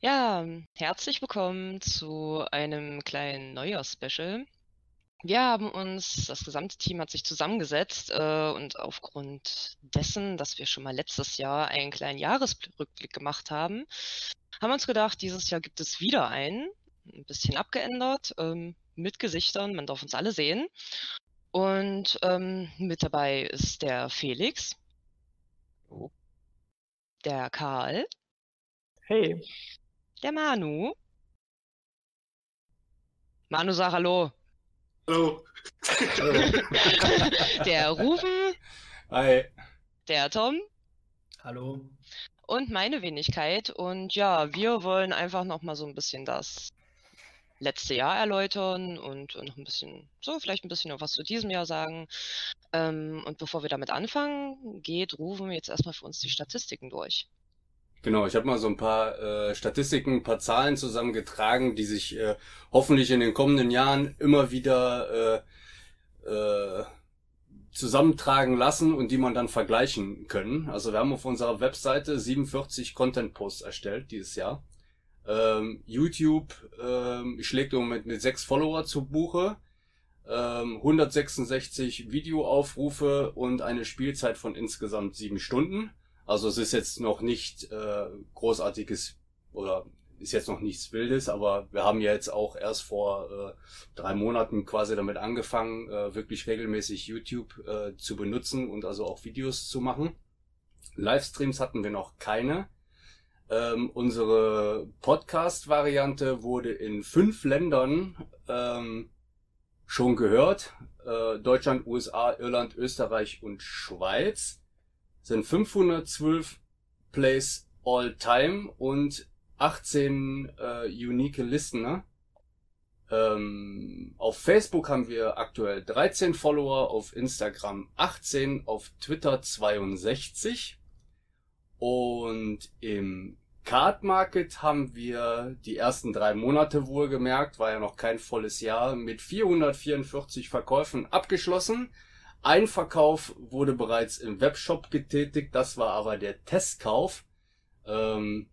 Ja, herzlich willkommen zu einem kleinen Neujahrs-Special. Wir haben uns, das gesamte Team hat sich zusammengesetzt äh, und aufgrund dessen, dass wir schon mal letztes Jahr einen kleinen Jahresrückblick gemacht haben, haben wir uns gedacht, dieses Jahr gibt es wieder einen, ein bisschen abgeändert, ähm, mit Gesichtern, man darf uns alle sehen. Und ähm, mit dabei ist der Felix. Der Karl. Hey. Der Manu. Manu, sag Hallo. Hallo. der Rufen. Hi. Der Tom. Hallo. Und meine Wenigkeit. Und ja, wir wollen einfach nochmal so ein bisschen das letzte Jahr erläutern und, und noch ein bisschen, so vielleicht ein bisschen noch was zu diesem Jahr sagen. Ähm, und bevor wir damit anfangen, geht Rufen jetzt erstmal für uns die Statistiken durch. Genau, ich habe mal so ein paar äh, Statistiken, ein paar Zahlen zusammengetragen, die sich äh, hoffentlich in den kommenden Jahren immer wieder äh, äh, zusammentragen lassen und die man dann vergleichen können. Also wir haben auf unserer Webseite 47 Content-Posts erstellt dieses Jahr. Ähm, YouTube ähm, schlägt im Moment mit sechs Follower zu Buche. Ähm, 166 Videoaufrufe und eine Spielzeit von insgesamt sieben Stunden. Also es ist jetzt noch nicht äh, großartiges oder ist jetzt noch nichts Wildes, aber wir haben ja jetzt auch erst vor äh, drei Monaten quasi damit angefangen, äh, wirklich regelmäßig YouTube äh, zu benutzen und also auch Videos zu machen. Livestreams hatten wir noch keine. Ähm, unsere Podcast-Variante wurde in fünf Ländern ähm, schon gehört. Äh, Deutschland, USA, Irland, Österreich und Schweiz sind 512 Plays all time und 18 äh, unique Listener. Ähm, auf Facebook haben wir aktuell 13 Follower, auf Instagram 18, auf Twitter 62. Und im Card Market haben wir die ersten drei Monate wohlgemerkt, war ja noch kein volles Jahr, mit 444 Verkäufen abgeschlossen. Ein Verkauf wurde bereits im Webshop getätigt, das war aber der Testkauf, ähm,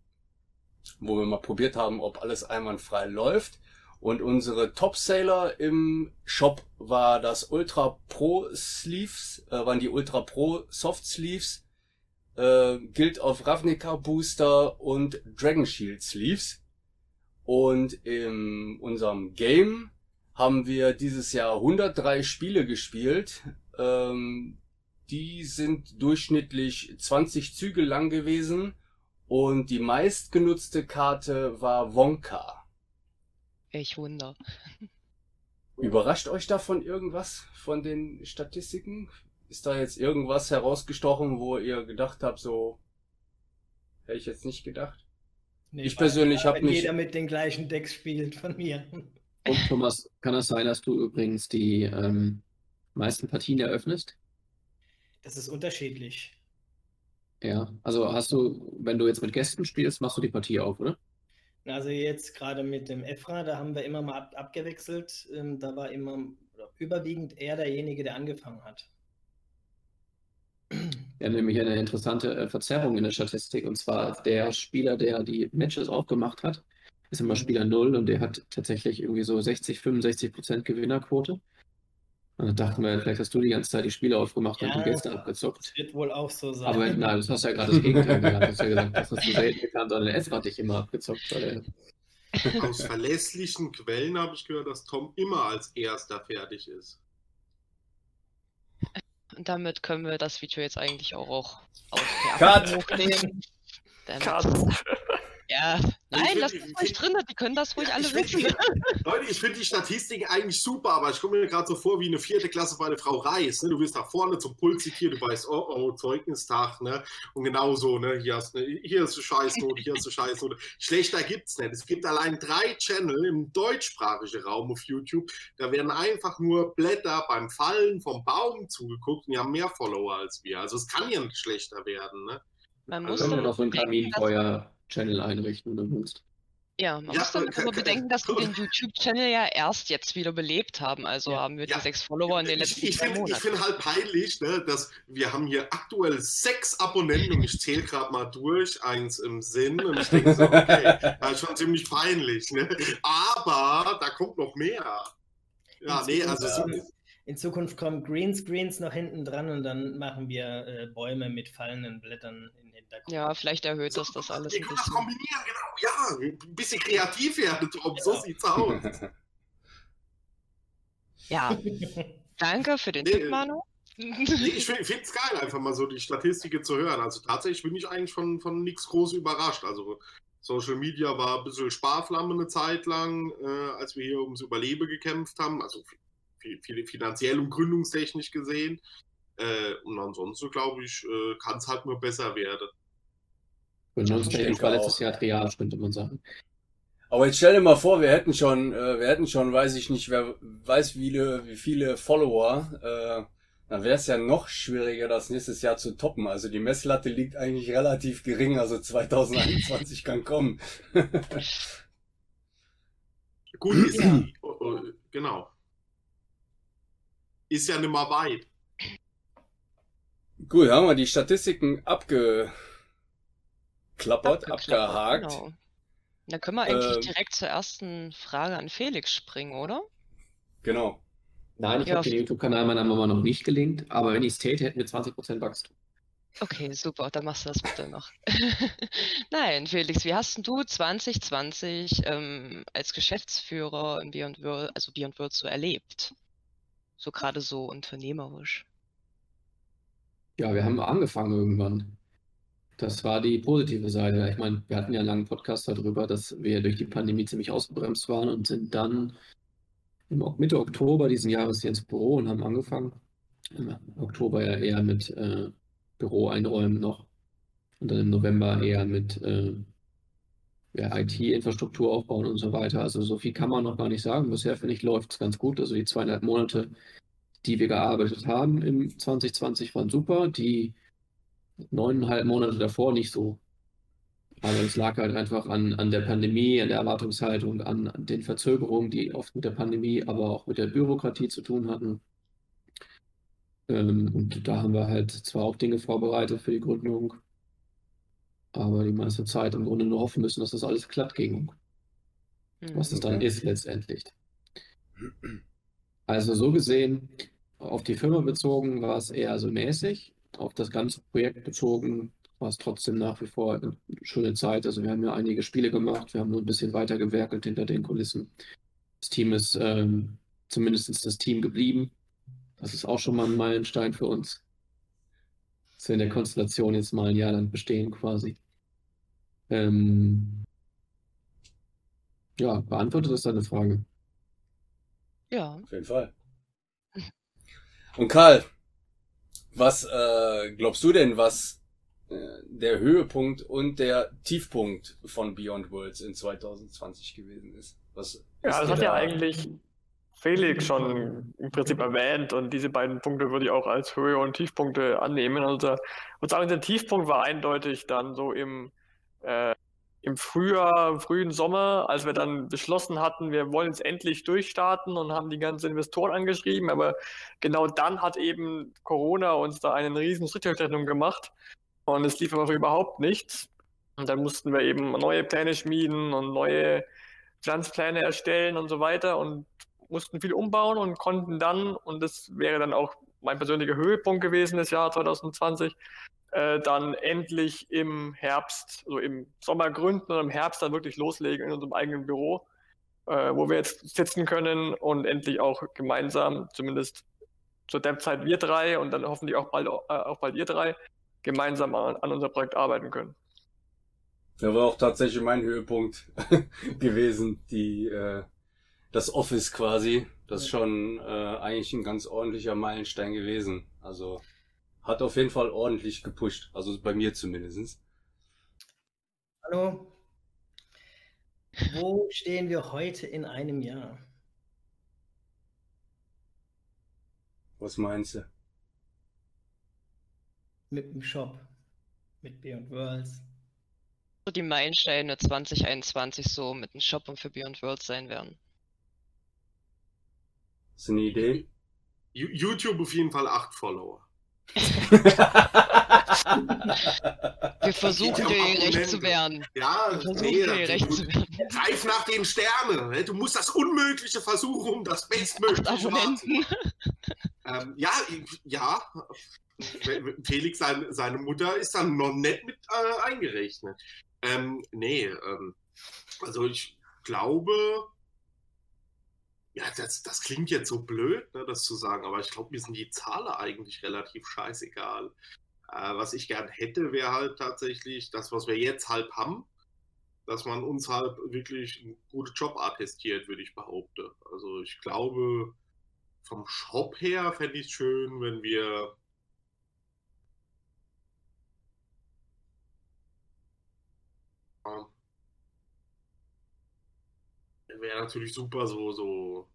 wo wir mal probiert haben, ob alles einwandfrei läuft. Und unsere Top-Sailor im Shop war das Ultra Pro Sleeves, äh, waren die Ultra Pro Soft Sleeves, äh, gilt auf Ravnica Booster und Dragon Shield Sleeves. Und in unserem Game haben wir dieses Jahr 103 Spiele gespielt. Ähm, die sind durchschnittlich 20 Züge lang gewesen und die meistgenutzte Karte war Wonka. Ich wunder. Überrascht euch davon irgendwas von den Statistiken? Ist da jetzt irgendwas herausgestochen, wo ihr gedacht habt, so hätte ich jetzt nicht gedacht? Nee, ich persönlich habe mich. Jeder mit den gleichen Decks spielt von mir. Und Thomas, kann es sein, dass du übrigens die ähm, meisten Partien eröffnest? Das ist unterschiedlich. Ja, also hast du, wenn du jetzt mit Gästen spielst, machst du die Partie auf, oder? Also jetzt gerade mit dem Efra, da haben wir immer mal ab abgewechselt. Ähm, da war immer überwiegend er derjenige, der angefangen hat. Haben nämlich eine interessante äh, Verzerrung in der Statistik. Und zwar der Spieler, der die Matches aufgemacht hat, ist immer Spieler 0 und der hat tatsächlich irgendwie so 60, 65 Prozent Gewinnerquote. Und dann dachten wir, vielleicht hast du die ganze Zeit die Spiele aufgemacht Ja, und die Gäste abgezockt. Das wird wohl auch so sein. Aber nein, das hast ja gerade das Gegenteil gesagt. Du hast ja gesagt, das hast du selten gekannt, sondern Ezra hat dich immer abgezockt. Weil Aus verlässlichen Quellen habe ich gehört, dass Tom immer als erster fertig ist. Und damit können wir das Video jetzt eigentlich auch, auch auf Cut! der hochnehmen. Damit- Cut. Ja, nein, find- lasst ich es ruhig drin, die können das ruhig alle wissen. die, Leute, ich finde die Statistiken eigentlich super, aber ich komme mir gerade so vor wie eine vierte Klasse bei der Frau Reis. Ne? Du wirst da vorne zum Pult zitiert, du weißt, oh oh, Zeugnistag, ne? Und genauso, ne? Hier, hast, ne? hier ist eine Scheißnote, hier ist eine Scheißnote. Schlechter gibt's nicht. Es gibt allein drei Channel im deutschsprachigen Raum auf YouTube. Da werden einfach nur Blätter beim Fallen vom Baum zugeguckt und die haben mehr Follower als wir. Also es kann ja nicht schlechter werden, ne? Man Also muss können wir dann noch so ein bedenken, Kaminfeuer-Channel einrichten, wenn du willst. Ja, man Ja, muss dann aber bedenken, dass wir den YouTube-Channel ja erst jetzt wieder belebt haben. Also Ja. haben wir Ja. die sechs Follower in den Ich, letzten ich zwei finde Monaten. find halt peinlich, ne, dass wir haben hier aktuell sechs Abonnenten und ich zähle gerade mal durch, eins im Sinn und ich denke so, okay, das ist schon ziemlich peinlich. Ne? Aber da kommt noch mehr. Ja, In nee, Zukunft also kommen- so, In Zukunft kommen Greenscreens noch hinten dran und dann machen wir äh, Bäume mit fallenden Blättern Hintergrund. Ja, vielleicht erhöht das das alles wir ein können das bisschen. kombinieren, genau. Ja, ein bisschen kreativ werden, Tom, so Genau. sieht's aus. Ja, danke für den Nee, Tipp, Manu. Nee, ich finde es geil, einfach mal so die Statistiken zu hören. Also tatsächlich bin ich eigentlich von, von nichts groß überrascht. Also Social Media war ein bisschen Sparflamme eine Zeit lang, äh, als wir hier ums Überleben gekämpft haben. Also fi- fi- finanziell und gründungstechnisch gesehen. Äh, und ansonsten, glaube ich, äh, kann es halt nur besser werden. Gründungstechnisch denke war auch. letztes Jahr Triage, könnte man sagen. Aber jetzt stell dir mal vor, wir hätten schon, äh, wir hätten schon, weiß ich nicht, wer weiß wie viele, wie viele Follower, äh, dann wäre es ja noch schwieriger, das nächstes Jahr zu toppen. Also die Messlatte liegt eigentlich relativ gering, also 2021 kann kommen. Gut ist Ja. Oh, oh, genau. Ist ja nicht mal weit. Gut, haben wir die Statistiken abgeklappert, Abgeklappert, abgehakt. Genau. Dann können wir eigentlich Ähm. direkt zur ersten Frage an Felix springen, oder? Genau. Nein, ich Ja. habe den YouTube-Kanal meiner Mama noch nicht gelinkt, aber wenn ich es täte, hätten wir 20% Wachstum. Okay, super, dann machst du das bitte noch. Nein, Felix, wie hast denn du 2020 ähm, als Geschäftsführer im Beyond World, also Beyond World so erlebt? So gerade so unternehmerisch. Ja, wir haben angefangen irgendwann. Das war die positive Seite. Ich meine, wir hatten ja einen langen Podcast darüber, dass wir durch die Pandemie ziemlich ausgebremst waren und sind dann Mitte Oktober diesen Jahres hier ins Büro und haben angefangen. Im Oktober ja eher mit äh, Büro einräumen noch und dann im November eher mit äh, ja, IT-Infrastruktur aufbauen und so weiter. Also so viel kann man noch gar nicht sagen. Bisher finde ich, läuft es ganz gut. Also die zweieinhalb Monate, die wir gearbeitet haben im 2020 waren super. Die neuneinhalb Monate davor nicht so. Aber es lag halt einfach an, an der Pandemie, an der Erwartungshaltung, an, an den Verzögerungen, die oft mit der Pandemie, aber auch mit der Bürokratie zu tun hatten. Ähm, und da haben wir halt zwar auch Dinge vorbereitet für die Gründung, aber die meiste Zeit im Grunde nur hoffen müssen, dass das alles glatt ging, Hm. was es dann Okay. ist letztendlich. Also so gesehen, auf die Firma bezogen war es eher so mäßig, auf das ganze Projekt bezogen war es trotzdem nach wie vor eine schöne Zeit. Also wir haben ja einige Spiele gemacht, wir haben nur ein bisschen weiter gewerkelt hinter den Kulissen. Das Team ist ähm, zumindest das Team geblieben. Das ist auch schon mal ein Meilenstein für uns. Dass wir in der Konstellation jetzt mal ein Jahr lang bestehen quasi. Ähm, ja, beantwortet das deine Frage? Ja, Auf jeden Fall. Und Karl, was äh, glaubst du denn, was äh, der Höhepunkt und der Tiefpunkt von Beyond Worlds in 2020 gewesen ist? Was Ja, das hat ja da- eigentlich Felix schon im Prinzip erwähnt und diese beiden Punkte würde ich auch als Höhe- und Tiefpunkte annehmen. Also, ich würde sagen, der Tiefpunkt war eindeutig dann so im, äh, im Frühjahr, im frühen Sommer, als wir dann beschlossen hatten, wir wollen jetzt endlich durchstarten und haben die ganzen Investoren angeschrieben. Aber genau dann hat eben Corona uns da einen riesen Schrittrechnung gemacht und es lief aber überhaupt nichts. Und dann mussten wir eben neue Pläne schmieden und neue Finanzpläne erstellen und so weiter und mussten viel umbauen und konnten dann, und das wäre dann auch mein persönlicher Höhepunkt gewesen des Jahr 2020, äh, dann endlich im Herbst, also im Sommer gründen und im Herbst dann wirklich loslegen in unserem eigenen Büro, äh, wo wir jetzt sitzen können und endlich auch gemeinsam, zumindest zur Dev-Zeit wir drei und dann hoffentlich auch bald, äh, auch bald ihr drei, gemeinsam an, an unser Projekt arbeiten können. Da war auch tatsächlich mein Höhepunkt gewesen, die äh, das Office quasi. Das ist schon äh, eigentlich ein ganz ordentlicher Meilenstein gewesen. Also hat auf jeden Fall ordentlich gepusht. Also bei mir zumindest. Hallo. Wo stehen wir heute in einem Jahr? Was meinst du? Mit dem Shop, mit Beyond Worlds. so die Meilensteine 2021 so mit dem Shop und für Beyond World sein werden. Ist eine Idee? YouTube auf jeden Fall acht Follower. Wir versuchen ja um dir gerecht zu werden. Ja, Wir versuchen nee, dir du, gerecht zu werden. greif nach den Sternen. ne? Du musst das Unmögliche versuchen, um das Bestmögliche Abonnenten. Ähm, ja, ja. Felix, sein, seine Mutter ist dann noch nicht mit äh, eingerechnet. Ähm, nee, ähm, also ich glaube, ja, das, das klingt jetzt so blöd, ne, das zu sagen, aber ich glaube, mir sind die Zahlen eigentlich relativ scheißegal. Äh, was ich gern hätte, wäre halt tatsächlich das, was wir jetzt halt haben, dass man uns halt wirklich einen guten Job attestiert, würde ich behaupten. Also ich glaube, vom Shop her fände ich es schön, wenn wir ähm, wäre natürlich super, so, so,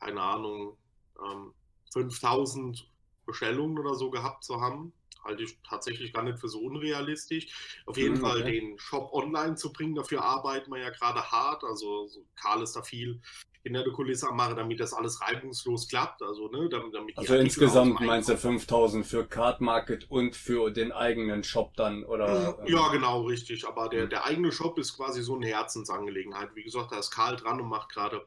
keine Ahnung, ähm, 5000 Bestellungen oder so gehabt zu haben. Halte ich tatsächlich gar nicht für so unrealistisch. Auf jeden Mhm, Fall okay. den Shop online zu bringen, dafür arbeiten wir ja gerade hart. Also so Karl ist da viel hinter der Kulisse am machen, damit das alles reibungslos klappt. Also, ne, damit, damit Also insgesamt meinst du Einkauf- 5000 für Card Market und für den eigenen Shop dann, oder? ähm, Ja, genau, richtig. Aber der, Mhm. der eigene Shop ist quasi so eine Herzensangelegenheit. Wie gesagt, da ist Karl dran und macht gerade,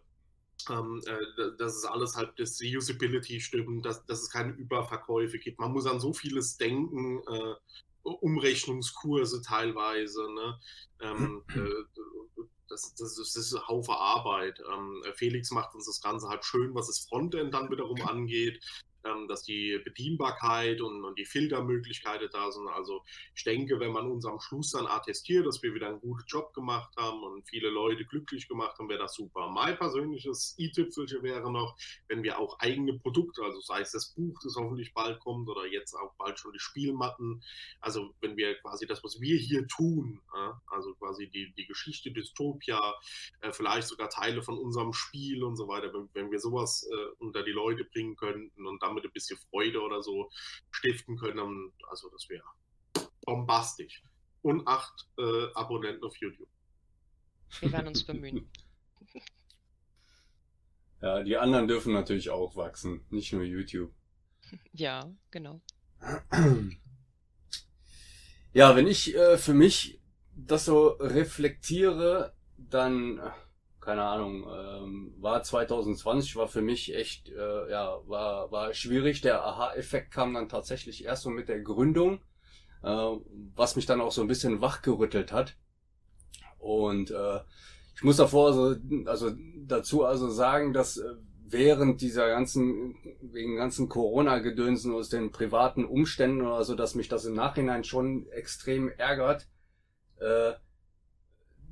ähm, äh, dass es alles halt, dass die Usability stimmt, dass, dass es keine Überverkäufe gibt. Man muss an so vieles denken, äh, Umrechnungskurse teilweise. Ne? Ähm, äh, das, das, ist- das ist ein Haufen Arbeit. Ähm, Felix macht uns das Ganze halt schön, was das Frontend dann wiederum angeht, ähm, dass die Bedienbarkeit und, und die Filtermöglichkeiten da sind. Also ich denke, wenn man uns am Schluss dann attestiert, dass wir wieder einen guten Job gemacht haben und viele Leute glücklich gemacht haben, wäre das super. Mein persönliches i-Tüpfelchen wäre noch, wenn wir auch eigene Produkte, also sei es das Buch, das hoffentlich bald kommt, oder jetzt auch bald schon die Spielmatten, also wenn wir quasi das, was wir hier tun, ja, also quasi die, die Geschichte Dystopia, äh, vielleicht sogar Teile von unserem Spiel und so weiter, wenn, wenn wir sowas äh, unter die Leute bringen könnten und damit ein bisschen Freude oder so stiften können, also das wäre bombastisch. Und acht äh, Abonnenten auf YouTube. Wir werden uns bemühen. Ja, die anderen dürfen natürlich auch wachsen, nicht nur YouTube. Ja, genau. Ja, wenn ich äh, für mich das so reflektiere, dann, äh, keine Ahnung, ähm, war 2020 war für mich echt, äh, ja, war, war schwierig. Der Aha-Effekt kam dann tatsächlich erst so mit der Gründung, äh, was mich dann auch so ein bisschen wachgerüttelt hat. Und äh, ich muss davor also, also dazu also sagen, dass äh, während dieser ganzen, wegen ganzen Corona-Gedönsen aus den privaten Umständen oder so, dass mich das im Nachhinein schon extrem ärgert, äh,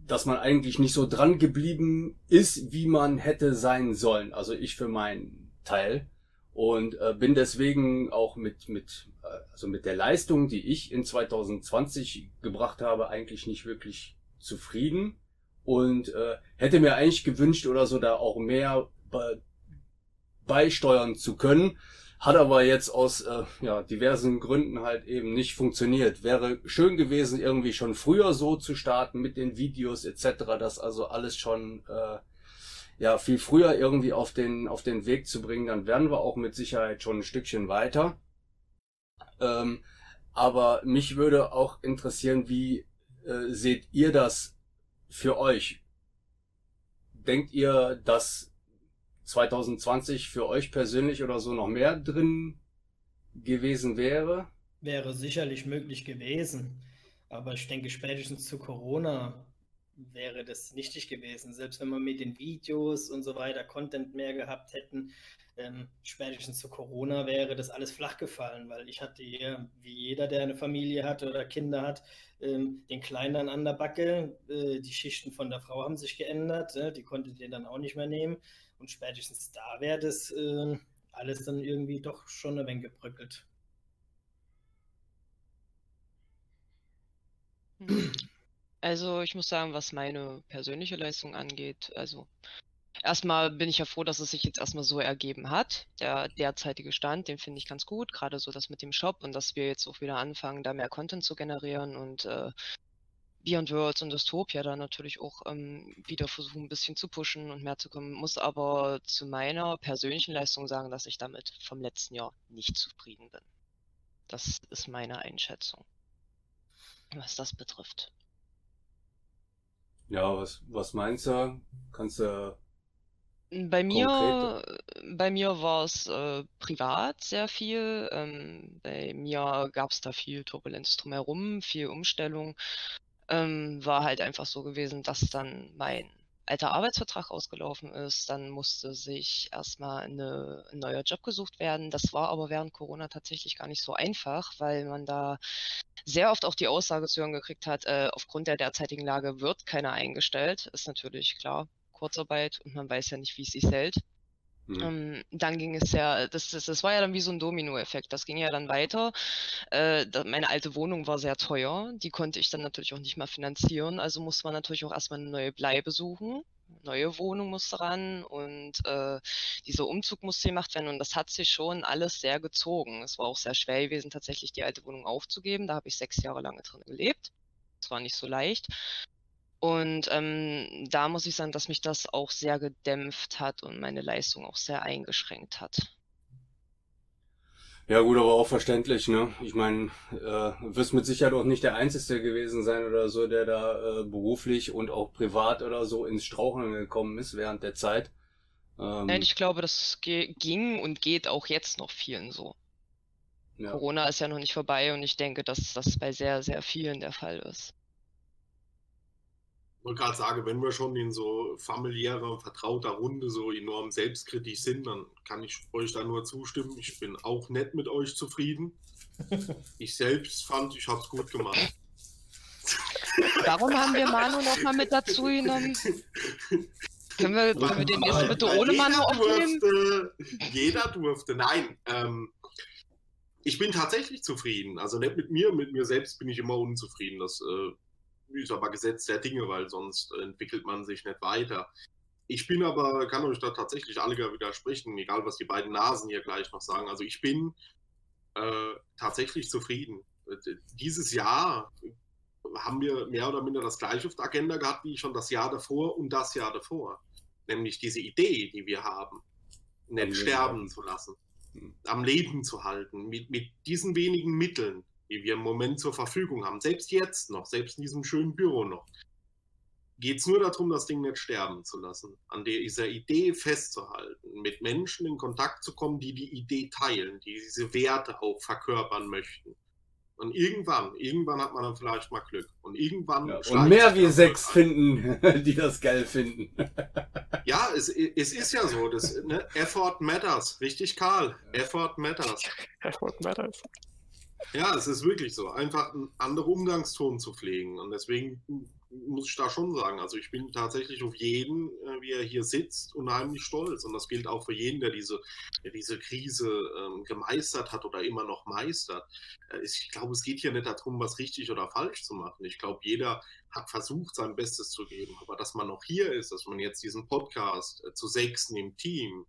dass man eigentlich nicht so dran geblieben ist, wie man hätte sein sollen. Also ich für meinen Teil. Und äh, bin deswegen auch mit, mit, äh, also mit der Leistung, die ich in 2020 gebracht habe, eigentlich nicht wirklich zufrieden. Und äh, hätte mir eigentlich gewünscht oder so da auch mehr be beisteuern zu können. Hat aber jetzt aus äh, ja, diversen Gründen halt eben nicht funktioniert. Wäre schön gewesen, irgendwie schon früher so zu starten mit den Videos etc., das also alles schon äh, ja viel früher irgendwie auf den auf den Weg zu bringen. Dann wären wir auch mit Sicherheit schon ein Stückchen weiter. Ähm, aber mich würde auch interessieren, wie äh, seht ihr das für euch? Denkt ihr, dass 2020 für euch persönlich oder so noch mehr drin gewesen wäre? Wäre sicherlich möglich gewesen. Aber ich denke, spätestens zu Corona wäre das nichtig gewesen. Selbst wenn wir mit den Videos und so weiter Content mehr gehabt hätten, ähm, spätestens zu Corona wäre das alles flach gefallen, weil ich hatte hier, wie jeder, der eine Familie hat oder Kinder hat, ähm, den Kleinen dann an der Backe. Äh, die Schichten von der Frau haben sich geändert, äh, die konnte den dann auch nicht mehr nehmen. Und spätestens da wäre das äh, alles dann irgendwie doch schon ein wenig gebröckelt. Hm. Also ich muss sagen, was meine persönliche Leistung angeht, also erstmal bin ich ja froh, dass es sich jetzt erstmal so ergeben hat. Der derzeitige Stand, den finde ich ganz gut, gerade so das mit dem Shop und dass wir jetzt auch wieder anfangen, da mehr Content zu generieren und äh, Beyond Worlds und Dystopia da natürlich auch ähm, wieder versuchen, ein bisschen zu pushen und mehr zu kommen. Muss aber zu meiner persönlichen Leistung sagen, dass ich damit vom letzten Jahr nicht zufrieden bin. Das ist meine Einschätzung, was das betrifft. Ja, was, was meinst du? Kannst du bei mir, bei mir war es äh, privat sehr viel. Ähm, bei mir gab es da viel Turbulenz drumherum, viel Umstellung. Ähm, war halt einfach so gewesen, dass dann mein alter Arbeitsvertrag ausgelaufen ist. Dann musste sich erstmal eine, ein neuer Job gesucht werden. Das war aber während Corona tatsächlich gar nicht so einfach, weil man da sehr oft auch die Aussage zu hören gekriegt hat, äh, aufgrund der derzeitigen Lage wird keiner eingestellt. Ist natürlich klar, Kurzarbeit und man weiß ja nicht, wie es sich hält. Mhm. Ähm, dann ging es ja, das, das, das war ja dann wie so ein Dominoeffekt. Das ging ja dann weiter. Äh, meine alte Wohnung war sehr teuer. Die konnte ich dann natürlich auch nicht mehr finanzieren. Also musste man natürlich auch erstmal eine neue Bleibe suchen. Neue Wohnung musste ran und äh, dieser Umzug musste gemacht werden. Und das hat sich schon alles sehr gezogen. Es war auch sehr schwer gewesen, tatsächlich die alte Wohnung aufzugeben. Da habe ich sechs Jahre lange drin gelebt. Das war nicht so leicht. Und ähm, da muss ich sagen, dass mich das auch sehr gedämpft hat und meine Leistung auch sehr eingeschränkt hat. Ja gut, aber auch verständlich, ne? Ich meine, äh, wirst mit Sicherheit auch nicht der Einzige gewesen sein oder so, der da äh, beruflich und auch privat oder so ins Straucheln gekommen ist während der Zeit. Ähm, Nein, ich glaube, das ging und geht auch jetzt noch vielen so. Ja. Corona ist ja noch nicht vorbei und ich denke, dass das bei sehr, sehr vielen der Fall ist wollte gerade sagen, wenn wir schon in so familiärer, vertrauter Runde so enorm selbstkritisch sind, dann kann ich euch da nur zustimmen. Ich bin auch nett mit euch zufrieden. Ich selbst fand, ich habe es gut gemacht. Warum haben wir Manu noch mal mit dazu genommen? Können wir, können wir den nächsten bitte ohne Manu aufnehmen? Durfte, jeder durfte. Nein, ähm, ich bin tatsächlich zufrieden. Also nicht mit mir, mit mir selbst bin ich immer unzufrieden. Das äh, ist aber Gesetz der Dinge, weil sonst entwickelt man sich nicht weiter. Ich bin aber, kann euch da tatsächlich alle widersprechen, egal was die beiden Nasen hier gleich noch sagen. Also ich bin äh, tatsächlich zufrieden. Dieses Jahr haben wir mehr oder minder das gleiche auf der Agenda gehabt wie schon das Jahr davor und das Jahr davor. Nämlich diese Idee, die wir haben, nicht sterben zu lassen, hm. am Leben zu halten, mit, mit diesen wenigen Mitteln die wir im Moment zur Verfügung haben, selbst jetzt noch, selbst in diesem schönen Büro noch, geht es nur darum, das Ding nicht sterben zu lassen, an dieser Idee festzuhalten, mit Menschen in Kontakt zu kommen, die die Idee teilen, die diese Werte auch verkörpern möchten. Und irgendwann, irgendwann hat man dann vielleicht mal Glück. Und irgendwann. Ja, und mehr wie sechs an. finden, die das geil finden. ja, es, es ist ja so. Das, ne? Effort matters. Richtig, Karl. Effort matters. Effort matters. Ja, es ist wirklich so, einfach einen anderen Umgangston zu pflegen. Und deswegen muss ich da schon sagen, also ich bin tatsächlich auf jeden, äh, wie er hier sitzt, unheimlich stolz. Und das gilt auch für jeden, der diese, der diese Krise ähm, gemeistert hat oder immer noch meistert. Äh, ich glaube, es geht hier nicht darum, was richtig oder falsch zu machen. Ich glaube, jeder hat versucht, sein Bestes zu geben. Aber dass man noch hier ist, dass man jetzt diesen Podcast äh, zu sechsten im Team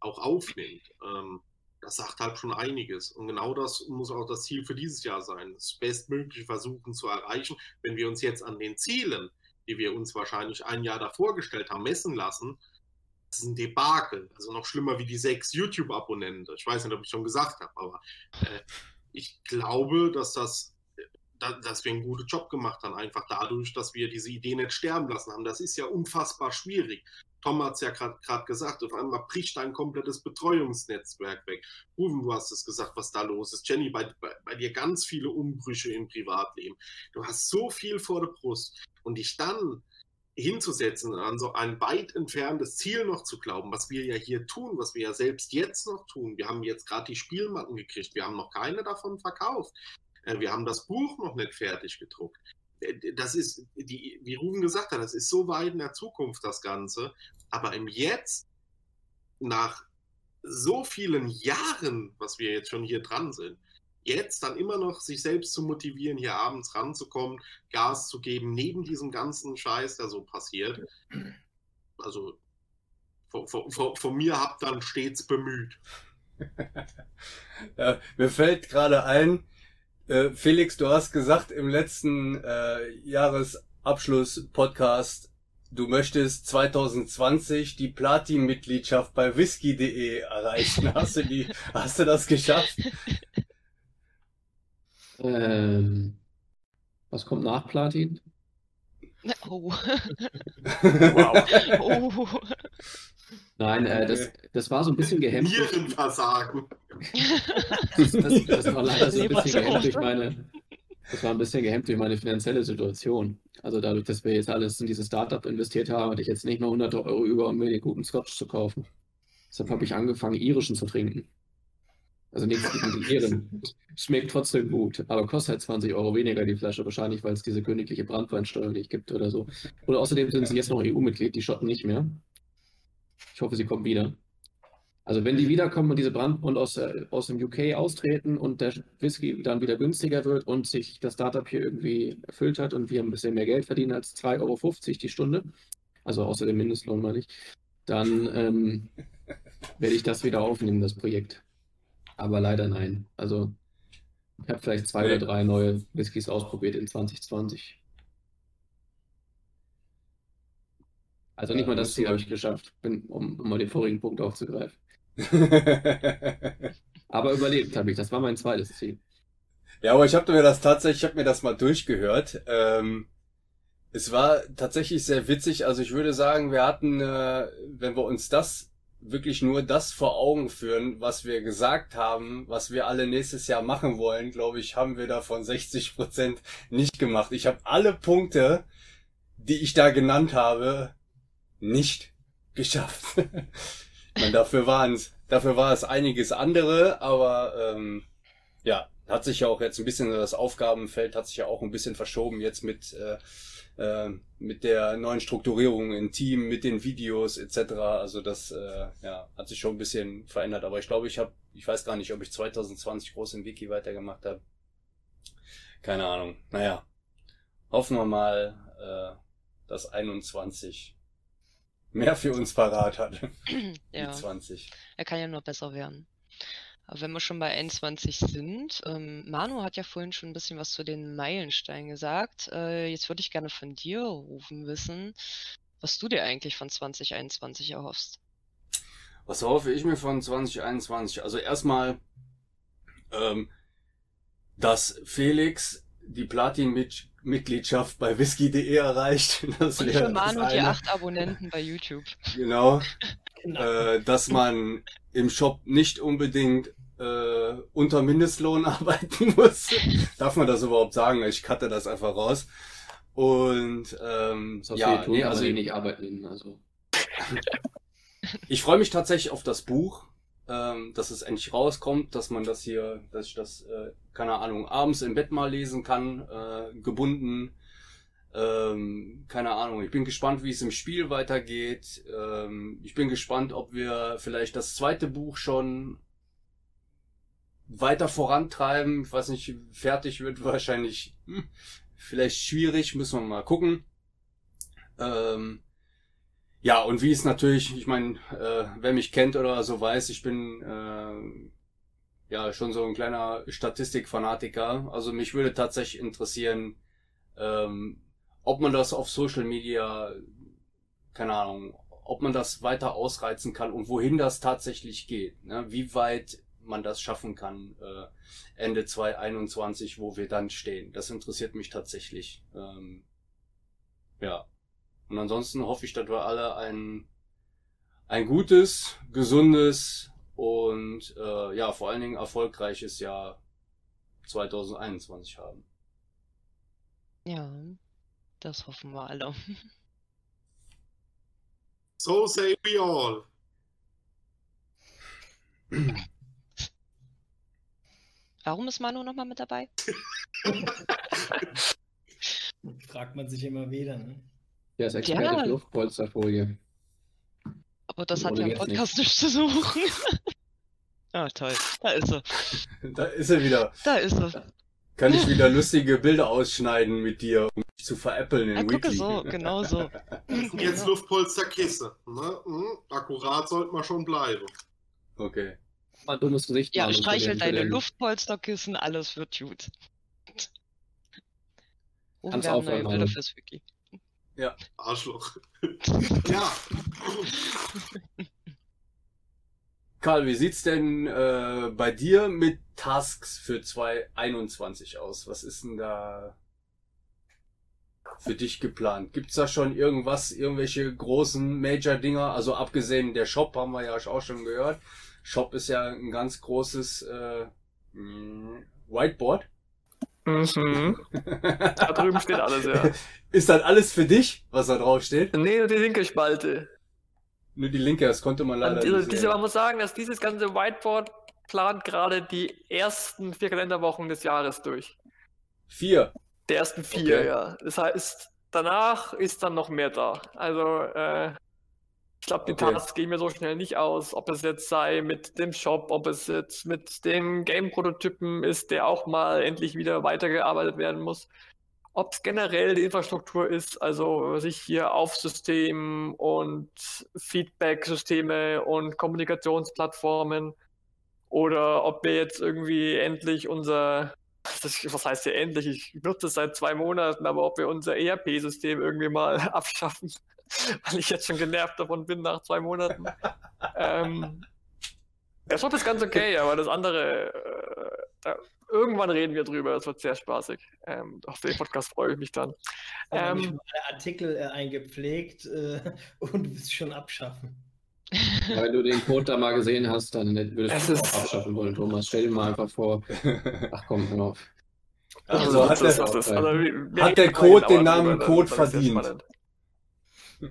auch aufnimmt, ähm, das sagt halt schon einiges. Und genau das muss auch das Ziel für dieses Jahr sein. Das Bestmögliche versuchen zu erreichen. Wenn wir uns jetzt an den Zielen, die wir uns wahrscheinlich ein Jahr davor gestellt haben, messen lassen, das ist ein Debakel. Also noch schlimmer wie die sechs YouTube-Abonnenten. Ich weiß nicht, ob ich schon gesagt habe, aber äh, ich glaube, dass das dass wir einen guten Job gemacht haben, einfach dadurch, dass wir diese Idee nicht sterben lassen haben. Das ist ja unfassbar schwierig. Tom hat es ja gerade gesagt, auf einmal bricht ein komplettes Betreuungsnetzwerk weg. Ruven, du hast es gesagt, was da los ist. Jenny, bei, bei, bei, dir ganz viele Umbrüche im Privatleben. Du hast so viel vor der Brust. Und dich dann hinzusetzen, an so ein weit entferntes Ziel noch zu glauben, was wir ja hier tun, was wir ja selbst jetzt noch tun. Wir haben jetzt gerade die Spielmatten gekriegt, wir haben noch keine davon verkauft. Äh, wir haben das Buch noch nicht fertig gedruckt. Äh, das ist, die, wie Ruben gesagt hat, das ist so weit in der Zukunft, das Ganze. Aber im Jetzt, nach so vielen Jahren, was wir jetzt schon hier dran sind, jetzt dann immer noch sich selbst zu motivieren, hier abends ranzukommen, Gas zu geben, neben diesem ganzen Scheiß, der so passiert. Also von, von, von mir habt dann stets bemüht. ja, mir fällt gerade ein, Äh, Felix, du hast gesagt im letzten äh, Jahresabschluss-Podcast, du möchtest 2020 die Platin-Mitgliedschaft bei whisky.de erreichen. Hast du, die, hast du das geschafft? Ähm, was kommt nach Platin? Oh. Wow. oh. Nein, äh, das, das war so ein bisschen gehemmt. durch- Nierenversagen. Das, das, das war leider so ein bisschen gehemmt durch meine, das war ein bisschen gehemmt durch meine finanzielle Situation. Also dadurch, dass wir jetzt alles in dieses Startup investiert haben, hatte ich jetzt nicht mehr hunderte Euro über, um mir den guten Scotch zu kaufen. Deshalb habe ich angefangen, irischen zu trinken. Also nichts gegen die Iren. Schmeckt trotzdem gut, aber kostet halt 20 Euro weniger die Flasche, wahrscheinlich, weil es diese königliche Brandweinsteuer nicht gibt oder so. Und außerdem sind sie jetzt noch EU-Mitglied, die Schotten nicht mehr. Ich hoffe, sie kommen wieder. Also wenn die wiederkommen und diese Brand und aus, äh, aus dem UK austreten und der Whisky dann wieder günstiger wird und sich das Startup hier irgendwie erfüllt hat und wir ein bisschen mehr Geld verdienen als 2,50 Euro die Stunde, also außer dem Mindestlohn meine ich, dann ähm, werde ich das wieder aufnehmen, das Projekt. Aber leider nein. Also ich habe vielleicht zwei Nee. oder drei neue Whiskys ausprobiert in 2020. Also nicht mal das Ziel habe ich geschafft, bin, um, um mal den vorigen Punkt aufzugreifen. Aber überlebt habe ich, das war mein zweites Ziel. Ja, aber ich habe mir das tatsächlich, ich habe mir das mal durchgehört. Ähm, es war tatsächlich sehr witzig. Also ich würde sagen, wir hatten, äh, wenn wir uns das wirklich nur das vor Augen führen, was wir gesagt haben, was wir alle nächstes Jahr machen wollen, glaube ich, haben wir davon 60 Prozent nicht gemacht. Ich habe alle Punkte, die ich da genannt habe, nicht geschafft. meine, dafür waren es, dafür war es einiges andere, aber ähm, ja, hat sich ja auch jetzt ein bisschen das Aufgabenfeld hat sich ja auch ein bisschen verschoben jetzt mit äh, äh, mit der neuen Strukturierung im Team, mit den Videos etc. Also das äh, ja, hat sich schon ein bisschen verändert. Aber ich glaube, ich habe, ich weiß gar nicht, ob ich 2020 groß im Wiki weitergemacht habe. Keine Ahnung. Naja, hoffen wir mal, äh, dass 21 mehr für uns parat hat. Ja, Wie 20. er kann ja nur besser werden. Aber wenn wir schon bei 21 sind, ähm, Manu hat ja vorhin schon ein bisschen was zu den Meilensteinen gesagt. Äh, jetzt würde ich gerne von dir rufen wissen, was du dir eigentlich von 2021 erhoffst. Was hoffe ich mir von 2021? Also erstmal, ähm, dass Felix die Platin-Mitgliedschaft bei whisky.de erreicht. Das Und für Manu die acht Abonnenten bei YouTube. Genau. Genau. Äh, dass man im Shop nicht unbedingt äh, unter Mindestlohn arbeiten muss. Darf man das überhaupt sagen? Ich cutte das einfach raus. Und ähm, ja, tun nee, also eh nicht arbeiten. Also Ich freue mich tatsächlich auf das Buch, ähm, dass es endlich rauskommt, dass man das hier, dass ich das, äh, keine Ahnung, abends im Bett mal lesen kann, äh, gebunden. Ähm, keine Ahnung, ich bin gespannt, wie es im Spiel weitergeht. Ähm, ich bin gespannt, ob wir vielleicht das zweite Buch schon weiter vorantreiben. Ich weiß nicht, fertig wird wahrscheinlich hm, vielleicht schwierig, müssen wir mal gucken. Ähm, ja, und wie es natürlich, ich meine, äh, wer mich kennt oder so weiß, ich bin äh, ja schon so ein kleiner Statistikfanatiker. Also mich würde tatsächlich interessieren, ähm, ob man das auf Social Media, keine Ahnung, ob man das weiter ausreizen kann und wohin das tatsächlich geht. Ne? Wie weit man das schaffen kann äh, Ende 2021, wo wir dann stehen. Das interessiert mich tatsächlich. Ähm, ja. Und ansonsten hoffe ich, dass wir alle ein, ein gutes, gesundes und äh, ja, vor allen Dingen erfolgreiches Jahr 2021 haben. Ja, das hoffen wir alle. So say we all. Warum ist Manu nochmal mit dabei? Fragt man sich immer wieder. Ne? Der ist Experte Ja. für Luftpolsterfolie. Aber das hat ja im? Podcast nichts zu suchen. ah, toll. Da ist er. Da ist er wieder. Da ist er. Kann ich wieder lustige Bilder ausschneiden mit dir, um dich zu veräppeln Ja, in gucke Weekly. so, genau so. Jetzt Genau. Luftpolsterkisse. Ne? Hm, akkurat sollte man schon bleiben. Okay. Mal dummes Gesicht Ja, streichel deine Luftpolsterkissen, alles wird gut. Oh, Kannst wir haben neue Bilder fürs Wiki. Arschloch. ja. Karl, wie sieht's denn äh, bei dir mit Tasks für 2021 aus? Was ist denn da für dich geplant? Gibt's da schon irgendwas, irgendwelche großen Major-Dinger? Also abgesehen der Shop haben wir ja auch schon gehört. Shop ist ja ein ganz großes äh, mh, Whiteboard. Mhm. Da drüben steht alles, ja. Ist das alles für dich, was da drauf steht? Nee, die linke Spalte. Nur die linke, das konnte man leider diese, nicht diese, man muss sagen, dass dieses ganze Whiteboard plant gerade die ersten vier Kalenderwochen des Jahres durch. Vier. Die ersten vier, Okay. ja. Das heißt, danach ist dann noch mehr da. Also, äh, ich glaube, die Okay. Tasks gehen mir so schnell nicht aus, ob es jetzt sei mit dem Shop, ob es jetzt mit dem Game-Prototypen ist, der auch mal endlich wieder weitergearbeitet werden muss. Ob es generell die Infrastruktur ist, also sich hier Aufsystem und Feedback-Systeme und Kommunikationsplattformen oder ob wir jetzt irgendwie endlich unser, das, was heißt ja endlich, ich nutze es seit zwei Monaten, aber ob wir unser ERP-System irgendwie mal abschaffen, weil ich jetzt schon genervt davon bin nach zwei Monaten. ähm, der Shop ist ganz okay, aber das andere, äh, da, irgendwann reden wir drüber, das wird sehr spaßig. Ähm, auf den Podcast freue ich mich dann. Da habe ich Ähm, mal Artikel äh, eingepflegt äh, und du willst schon abschaffen. Wenn du den Code da mal gesehen hast, dann würdest Es du ihn ist- auch abschaffen wollen, Thomas. Stell dir mal einfach vor. Ach komm, hör auf. Also hat das ist- der- das also hat der Code den Namen Code verdient?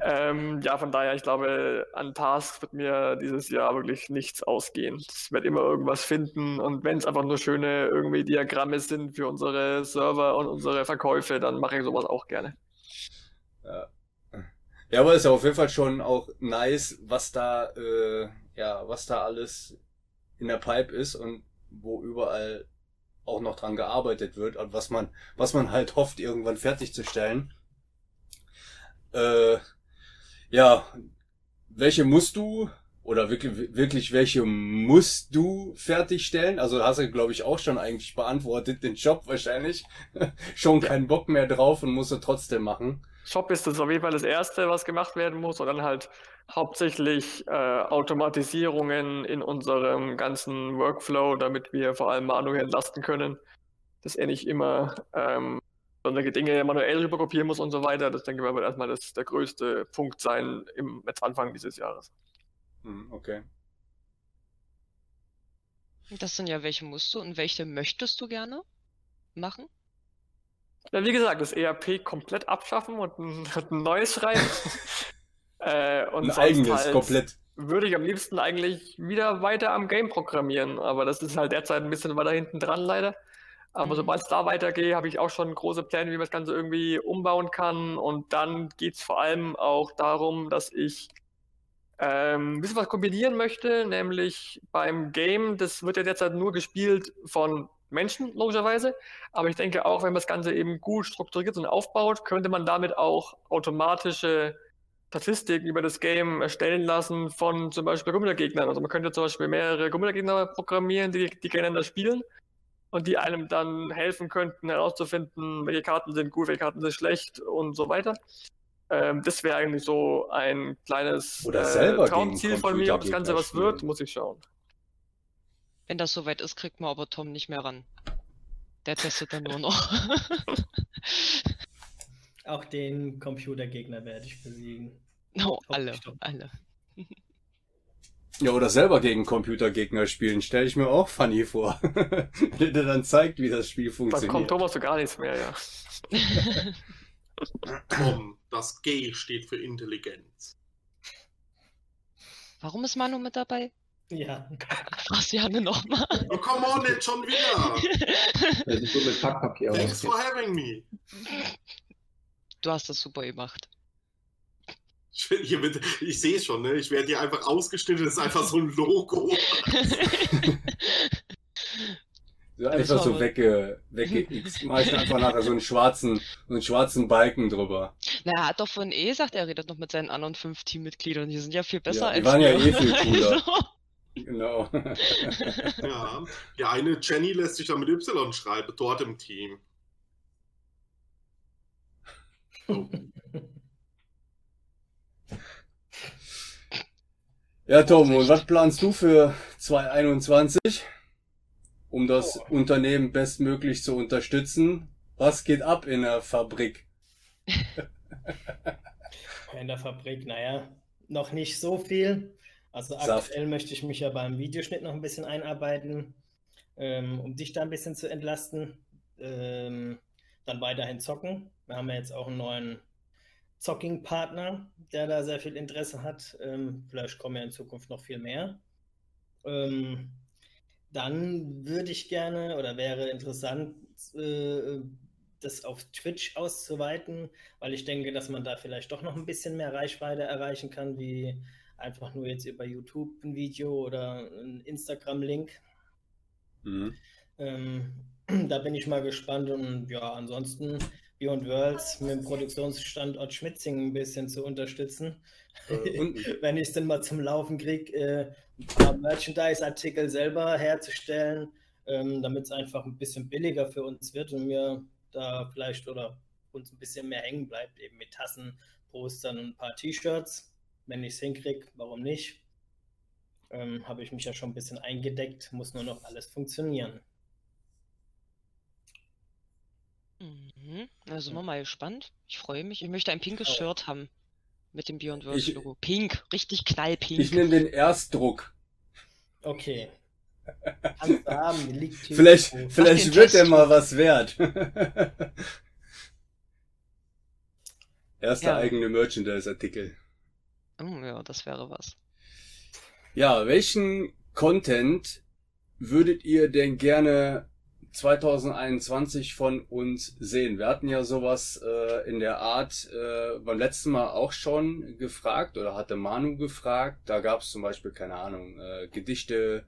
Ähm, ja, von daher, ich glaube, an Tasks wird mir dieses Jahr wirklich nichts ausgehen. Ich werde immer irgendwas finden und wenn es einfach nur schöne irgendwie Diagramme sind für unsere Server und unsere Verkäufe, dann mache ich sowas auch gerne. Ja. aber ist ja auf jeden Fall schon auch nice, was da, äh, ja, was da alles in der Pipe ist und wo überall auch noch dran gearbeitet wird und was man, was man halt hofft, irgendwann fertigzustellen. Äh, ja, welche musst du oder wirklich, wirklich welche musst du fertigstellen? Also hast du, glaube ich, auch schon eigentlich beantwortet, den Job wahrscheinlich. schon keinen Bock mehr drauf und musst du trotzdem machen. Shop ist das auf jeden Fall das Erste, was gemacht werden muss und dann halt hauptsächlich äh, Automatisierungen in unserem ganzen Workflow, damit wir vor allem Manu entlasten können, dass er nicht immer ähm, solche Dinge manuell rüberkopieren muss und so weiter. Das denke ich mal wird erstmal das, der größte Punkt sein im jetzt Anfang dieses Jahres. Hm, okay. Das sind ja welche musst du und welche möchtest du gerne machen? Ja, wie gesagt, das ERP komplett abschaffen und ein, ein neues schreiben. äh, und Ein sonst eigenes, halt komplett. würde ich am liebsten eigentlich wieder weiter am Game programmieren, aber das ist halt derzeit ein bisschen weiter hinten dran leider. Aber Mhm. sobald es da weitergeht, habe ich auch schon große Pläne, wie man das Ganze irgendwie umbauen kann. Und dann geht es vor allem auch darum, dass ich ähm, ein bisschen was kombinieren möchte, nämlich beim Game, das wird ja derzeit nur gespielt von Menschen, logischerweise. Aber ich denke auch, wenn man das Ganze eben gut strukturiert und aufbaut, könnte man damit auch automatische Statistiken über das Game erstellen lassen von zum Beispiel Computergegnern. Also man könnte zum Beispiel mehrere Computergegner programmieren, die, die gegeneinander spielen und die einem dann helfen könnten, herauszufinden, welche Karten sind gut, welche Karten sind schlecht und so weiter. Ähm, das wäre eigentlich so ein kleines Oder selber gegen Traumziel von mir. Ob das Ganze was Computergegner wird, spielen. muss ich schauen. Wenn das soweit ist, kriegt man aber Tom nicht mehr ran. Der testet dann nur noch. Auch den Computergegner werde ich besiegen. oh, alle, alle. Ja, oder selber gegen Computergegner spielen, stelle ich mir auch funny vor. Der dir dann zeigt, wie das Spiel Da funktioniert. kommt Thomas zu gar nichts mehr, ja. Tom, das G steht für Intelligenz. Warum ist Manu mit dabei? Ja, Frag's Janne nochmal. Oh, come on, jetzt schon wieder. Der sieht gut mit Packpapier Thanks for having me. Du hast das super gemacht. Ich, hier wird, ich sehe schon, ne? ich werde hier einfach ausgeschnitten, das ist einfach so ein Logo. Ja, müssen einfach so wegge, wegge mach ich einfach nachher so einen schwarzen, so einen schwarzen Balken drüber. Na, er hat doch vorhin eh gesagt, er redet noch mit seinen anderen fünf Teammitgliedern. Die sind ja viel besser Ja, die als waren ja wir. eh viel cooler. Also, Genau. Ja, die eine Jenny lässt sich da mit Y schreiben, dort im Team. Ja, Tom, und was planst du für 2021, um das Oh. Unternehmen bestmöglich zu unterstützen? Was geht ab in der Fabrik? In der Fabrik, naja, noch nicht so viel. Also Saft. aktuell möchte ich mich ja beim Videoschnitt noch ein bisschen einarbeiten, ähm, um dich da ein bisschen zu entlasten. Ähm, dann weiterhin zocken. Wir haben ja jetzt auch einen neuen Zocking-Partner, der da sehr viel Interesse hat. Ähm, vielleicht kommen ja in Zukunft noch viel mehr. Ähm, dann würde ich gerne oder wäre interessant, äh, das auf Twitch auszuweiten, weil ich denke, dass man da vielleicht doch noch ein bisschen mehr Reichweite erreichen kann, wie einfach nur jetzt über YouTube ein Video oder ein Instagram-Link. Mhm. Ähm, da bin ich mal gespannt und ja, ansonsten Beyond Worlds mit dem Produktionsstandort Schmitzing ein bisschen zu unterstützen. Äh, und Wenn ich es denn mal zum Laufen kriege, äh, ein paar Merchandise-Artikel selber herzustellen, ähm, damit es einfach ein bisschen billiger für uns wird und mir da vielleicht oder uns ein bisschen mehr hängen bleibt, eben mit Tassen, Postern und ein paar T-Shirts. Wenn ich es hinkriege, warum nicht? Ähm, Habe ich mich ja schon ein bisschen eingedeckt, muss nur noch alles funktionieren. Mhm. Da sind wir mal gespannt. Ich freue mich. Ich möchte ein pinkes Oh. Shirt haben. Mit dem Beyond Ich- Worlds Logo. Pink, richtig knallpink. ich nehme den Erstdruck. Okay. Vielleicht, vielleicht wird der Test. mal was wert. Erster Ja. eigene Merchandise-Artikel. Oh, ja, das wäre was. Ja, welchen Content würdet ihr denn gerne 2021 von uns sehen? Wir hatten ja sowas äh, in der Art äh, beim letzten Mal auch schon gefragt oder hatte Manu gefragt. Da gab es zum Beispiel, keine Ahnung, äh, Gedichte,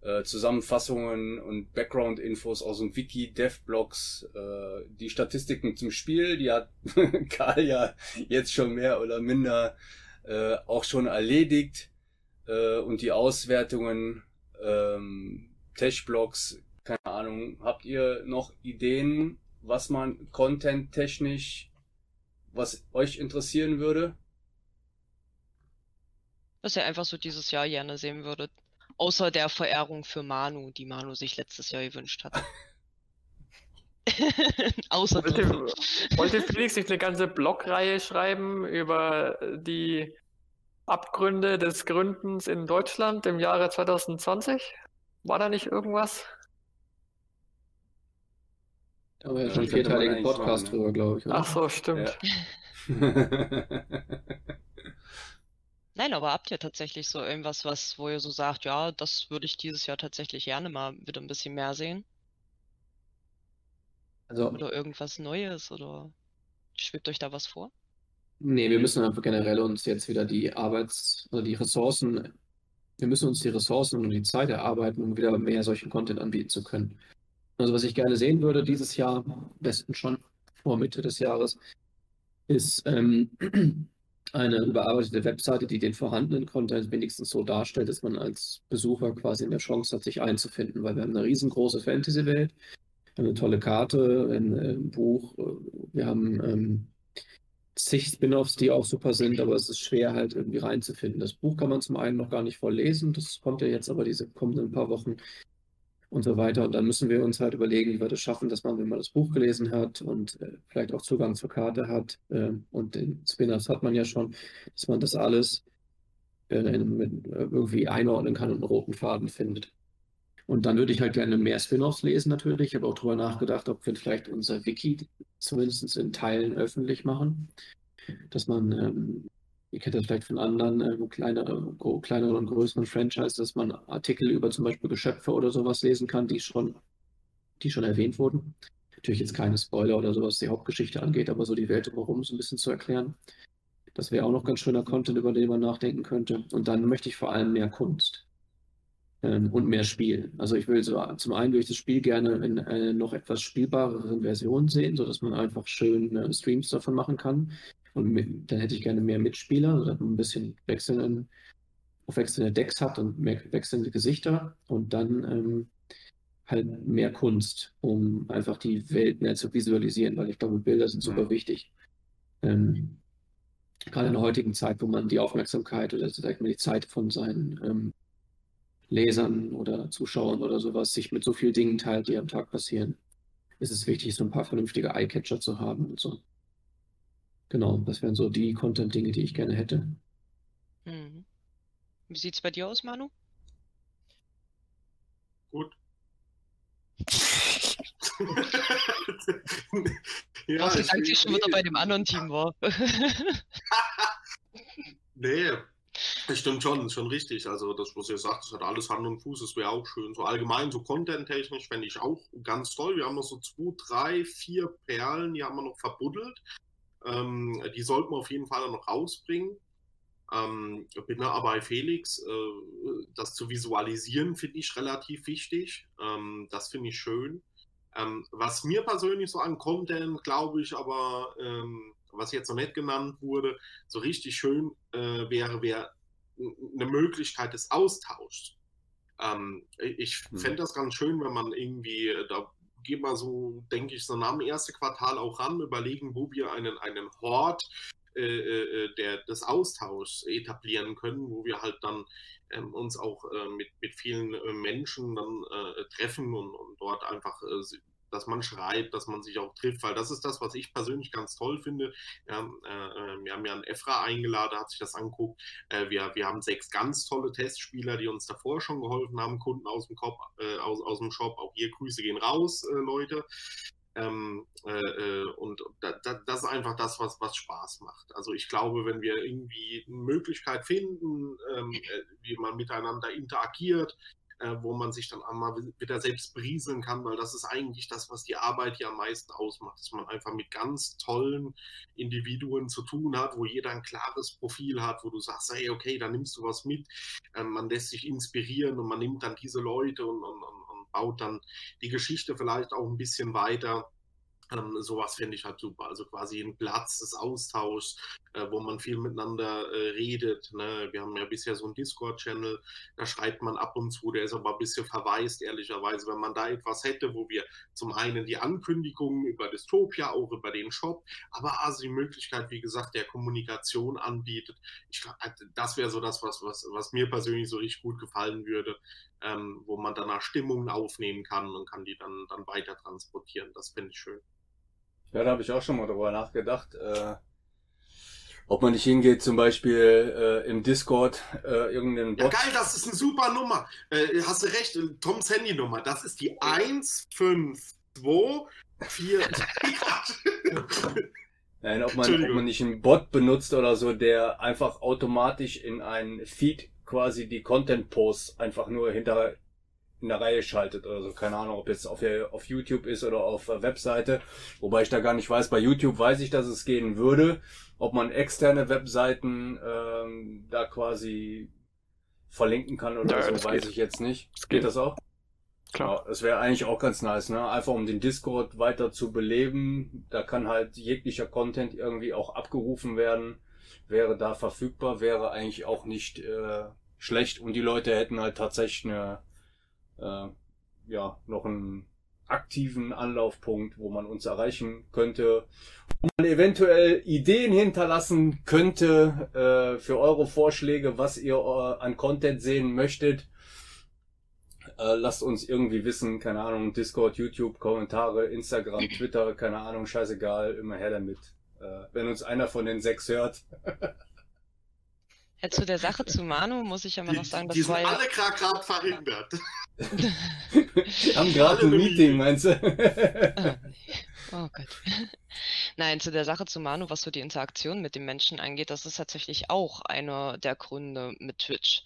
äh, Zusammenfassungen und Background-Infos aus dem Wiki, Devblogs, äh, die Statistiken zum Spiel, die hat Karl ja jetzt schon mehr oder minder äh, auch schon erledigt äh, und die Auswertungen, ähm, Tech-Blogs, keine Ahnung, habt ihr noch Ideen, was man content-technisch, was euch interessieren würde? Was ihr einfach so dieses Jahr gerne sehen würdet. Außer der Verehrung für Manu, die Manu sich letztes Jahr gewünscht hat. Außer Wollte, wollte Felix nicht eine ganze Blogreihe schreiben über die Abgründe des Gründens in Deutschland im Jahre 2020? War da nicht irgendwas? Da haben wir ja Ja, schon einen vierteiligen Podcast machen, ne? drüber, glaube ich. oder? Ach so, stimmt. Nein, aber habt ihr tatsächlich so irgendwas, was, wo ihr so sagt, ja, das würde ich dieses Jahr tatsächlich gerne mal wieder ein bisschen mehr sehen? Also, Oder irgendwas Neues? Oder schwebt euch da was vor? nee, wir müssen einfach generell uns jetzt wieder die Arbeits-, also die Ressourcen, wir müssen uns die Ressourcen und die Zeit erarbeiten, um wieder mehr solchen Content anbieten zu können. Also, was ich gerne sehen würde dieses Jahr, besten schon vor Mitte des Jahres, ist ähm, eine überarbeitete Webseite, die den vorhandenen Content wenigstens so darstellt, dass man als Besucher quasi eine Chance hat, sich einzufinden, weil wir haben eine riesengroße Fantasy-Welt, eine tolle Karte, ein, äh, Buch, äh, wir haben ähm, zig Spin-offs, die auch super sind, aber es ist schwer halt irgendwie reinzufinden. Das Buch kann man zum einen noch gar nicht voll lesen, das kommt ja jetzt aber diese kommenden paar Wochen und so weiter. Und dann müssen wir uns halt überlegen, wie wir das schaffen, dass man, wenn man das Buch gelesen hat und äh, vielleicht auch Zugang zur Karte hat äh, und den Spin-offs hat man ja schon, dass man das alles äh, in, äh, irgendwie einordnen kann und einen roten Faden findet. Und dann würde ich halt gerne mehr Spin-offs lesen natürlich. Ich habe auch darüber nachgedacht, ob wir vielleicht unser Wiki zumindest in Teilen öffentlich machen. Dass man, ähm, ihr kennt das vielleicht von anderen kleineren, gro- kleineren und größeren Franchises, dass man Artikel über zum Beispiel Geschöpfe oder sowas lesen kann, die schon, die schon erwähnt wurden. Natürlich jetzt keine Spoiler oder sowas, die Hauptgeschichte angeht, aber so die Welt drumherum so ein bisschen zu erklären. Das wäre auch noch ganz schöner Content, über den man nachdenken könnte. Und dann möchte ich vor allem mehr Kunst ähm, und mehr Spiel. Also ich will so zum einen durch das Spiel gerne in äh, noch etwas spielbareren Versionen sehen, sodass man einfach schön äh, Streams davon machen kann. Und dann hätte ich gerne mehr Mitspieler, sodass man ein bisschen wechselnden, auf wechselnde Decks hat und mehr wechselnde Gesichter und dann ähm, halt mehr Kunst, um einfach die Welt mehr zu visualisieren, weil ich glaube, Bilder sind super Mhm. wichtig. Ähm, gerade in der heutigen Zeit, wo man die Aufmerksamkeit oder sag ich mal, die Zeit von seinen ähm, Lesern oder Zuschauern oder sowas sich mit so vielen Dingen teilt, die am Tag passieren, ist es wichtig, so ein paar vernünftige Eyecatcher zu haben und so. Genau, das wären so die Content-Dinge, die ich gerne hätte. Mhm. Wie sieht's bei dir aus, Manu? Gut. ja, Was ich eigentlich schon wieder bei dem anderen Team war. nee, das stimmt schon, ist schon richtig. Also das, was ihr sagt, das hat alles Hand und Fuß, das wäre auch schön. So allgemein, so content-technisch fände ich auch ganz toll. Wir haben noch so zwei, drei, vier Perlen, die haben wir noch verbuddelt. Ähm, die sollten wir auf jeden Fall noch rausbringen. Ähm, bin da aber bei Felix, äh, das zu visualisieren finde ich relativ wichtig. Ähm, das finde ich schön. Ähm, was mir persönlich so an Content, glaube ich, aber ähm, was jetzt noch nicht genannt wurde, so richtig schön äh, wäre, wäre eine Möglichkeit des Austauschs. Ähm, ich mhm. fände das ganz schön, wenn man irgendwie, äh, da geht man so, denke ich, so nach dem ersten Quartal auch ran, überlegen, wo wir einen, einen Hort äh, äh, der, des Austauschs etablieren können, wo wir halt dann ähm, uns auch äh, mit, mit vielen äh, Menschen dann äh, treffen und, und dort einfach dass man schreibt, dass man sich auch trifft, weil das ist das, was ich persönlich ganz toll finde. Ja, äh, wir haben ja einen Efra eingeladen, hat sich das anguckt. Äh, wir, wir haben sechs ganz tolle Testspieler, die uns davor schon geholfen haben, Kunden aus dem, Kopf, äh, aus, aus dem Shop. Auch hier Grüße gehen raus, äh, Leute. Ähm, äh, äh, und da, da, das ist einfach das, was, was Spaß macht. Also ich glaube, wenn wir irgendwie eine Möglichkeit finden, ähm, wie man miteinander interagiert, äh, wo man sich dann einmal wieder selbst brieseln kann, weil das ist eigentlich das, was die Arbeit hier am meisten ausmacht, dass man einfach mit ganz tollen Individuen zu tun hat, wo jeder ein klares Profil hat, wo du sagst, hey, okay, da nimmst du was mit, äh, man lässt sich inspirieren und man nimmt dann diese Leute und, und, und baut dann die Geschichte vielleicht auch ein bisschen weiter. Ähm, sowas finde ich halt super. Also quasi ein Platz des Austauschs, wo man viel miteinander äh, redet. Ne? Wir haben ja bisher so einen Discord-Channel, da schreibt man ab und zu, der ist aber ein bisschen verwaist, ehrlicherweise. Wenn man da etwas hätte, wo wir zum einen die Ankündigungen über Dystopia, auch über den Shop, aber also die Möglichkeit, wie gesagt, der Kommunikation anbietet. Ich, äh, das wäre so das, was, was, was mir persönlich so richtig gut gefallen würde, ähm, wo man danach Stimmungen aufnehmen kann und kann die dann, dann weiter transportieren. Das finde ich schön. Ja, da habe ich auch schon mal drüber nachgedacht. Äh, ob man nicht hingeht, zum Beispiel äh, im Discord äh, irgendeinen Bot. Ja, geil, das ist eine super Nummer. Äh, hast du recht, äh, Toms Handynummer. Das ist die 15244. Nein, ob man, ob man nicht einen Bot benutzt oder so, der einfach automatisch in einen Feed quasi die Content-Posts einfach nur hinter in der Reihe schaltet oder so. Keine Ahnung, ob jetzt auf, auf YouTube ist oder auf der Webseite. Wobei ich da gar nicht weiß. Bei YouTube weiß ich, dass es gehen würde. Ob man externe Webseiten ähm, da quasi verlinken kann oder ja, so, weiß geht. ich jetzt nicht. Das geht das auch? Klar. Ja, das wäre eigentlich auch ganz nice, ne? Einfach um den Discord weiter zu beleben. Da kann halt jeglicher Content irgendwie auch abgerufen werden. Wäre da verfügbar, wäre eigentlich auch nicht äh, schlecht und die Leute hätten halt tatsächlich eine äh, ja, noch einen aktiven Anlaufpunkt, wo man uns erreichen könnte, wo man eventuell Ideen hinterlassen könnte äh, für eure Vorschläge, was ihr äh, an Content sehen möchtet. Äh, lasst uns irgendwie wissen, keine Ahnung, Discord, YouTube, Kommentare, Instagram, Twitter, keine Ahnung, scheißegal, immer her damit. Äh, wenn uns einer von den sechs hört. Ja, zu der Sache zu Manu muss ich ja mal noch sagen, das die sind war ja... alle gerade verhindert. Wir haben gerade ein Meeting, meinst du? oh, nee. oh Gott. Nein, zu der Sache zu Manu, was so die Interaktion mit den Menschen angeht, das ist tatsächlich auch einer der Gründe mit Twitch.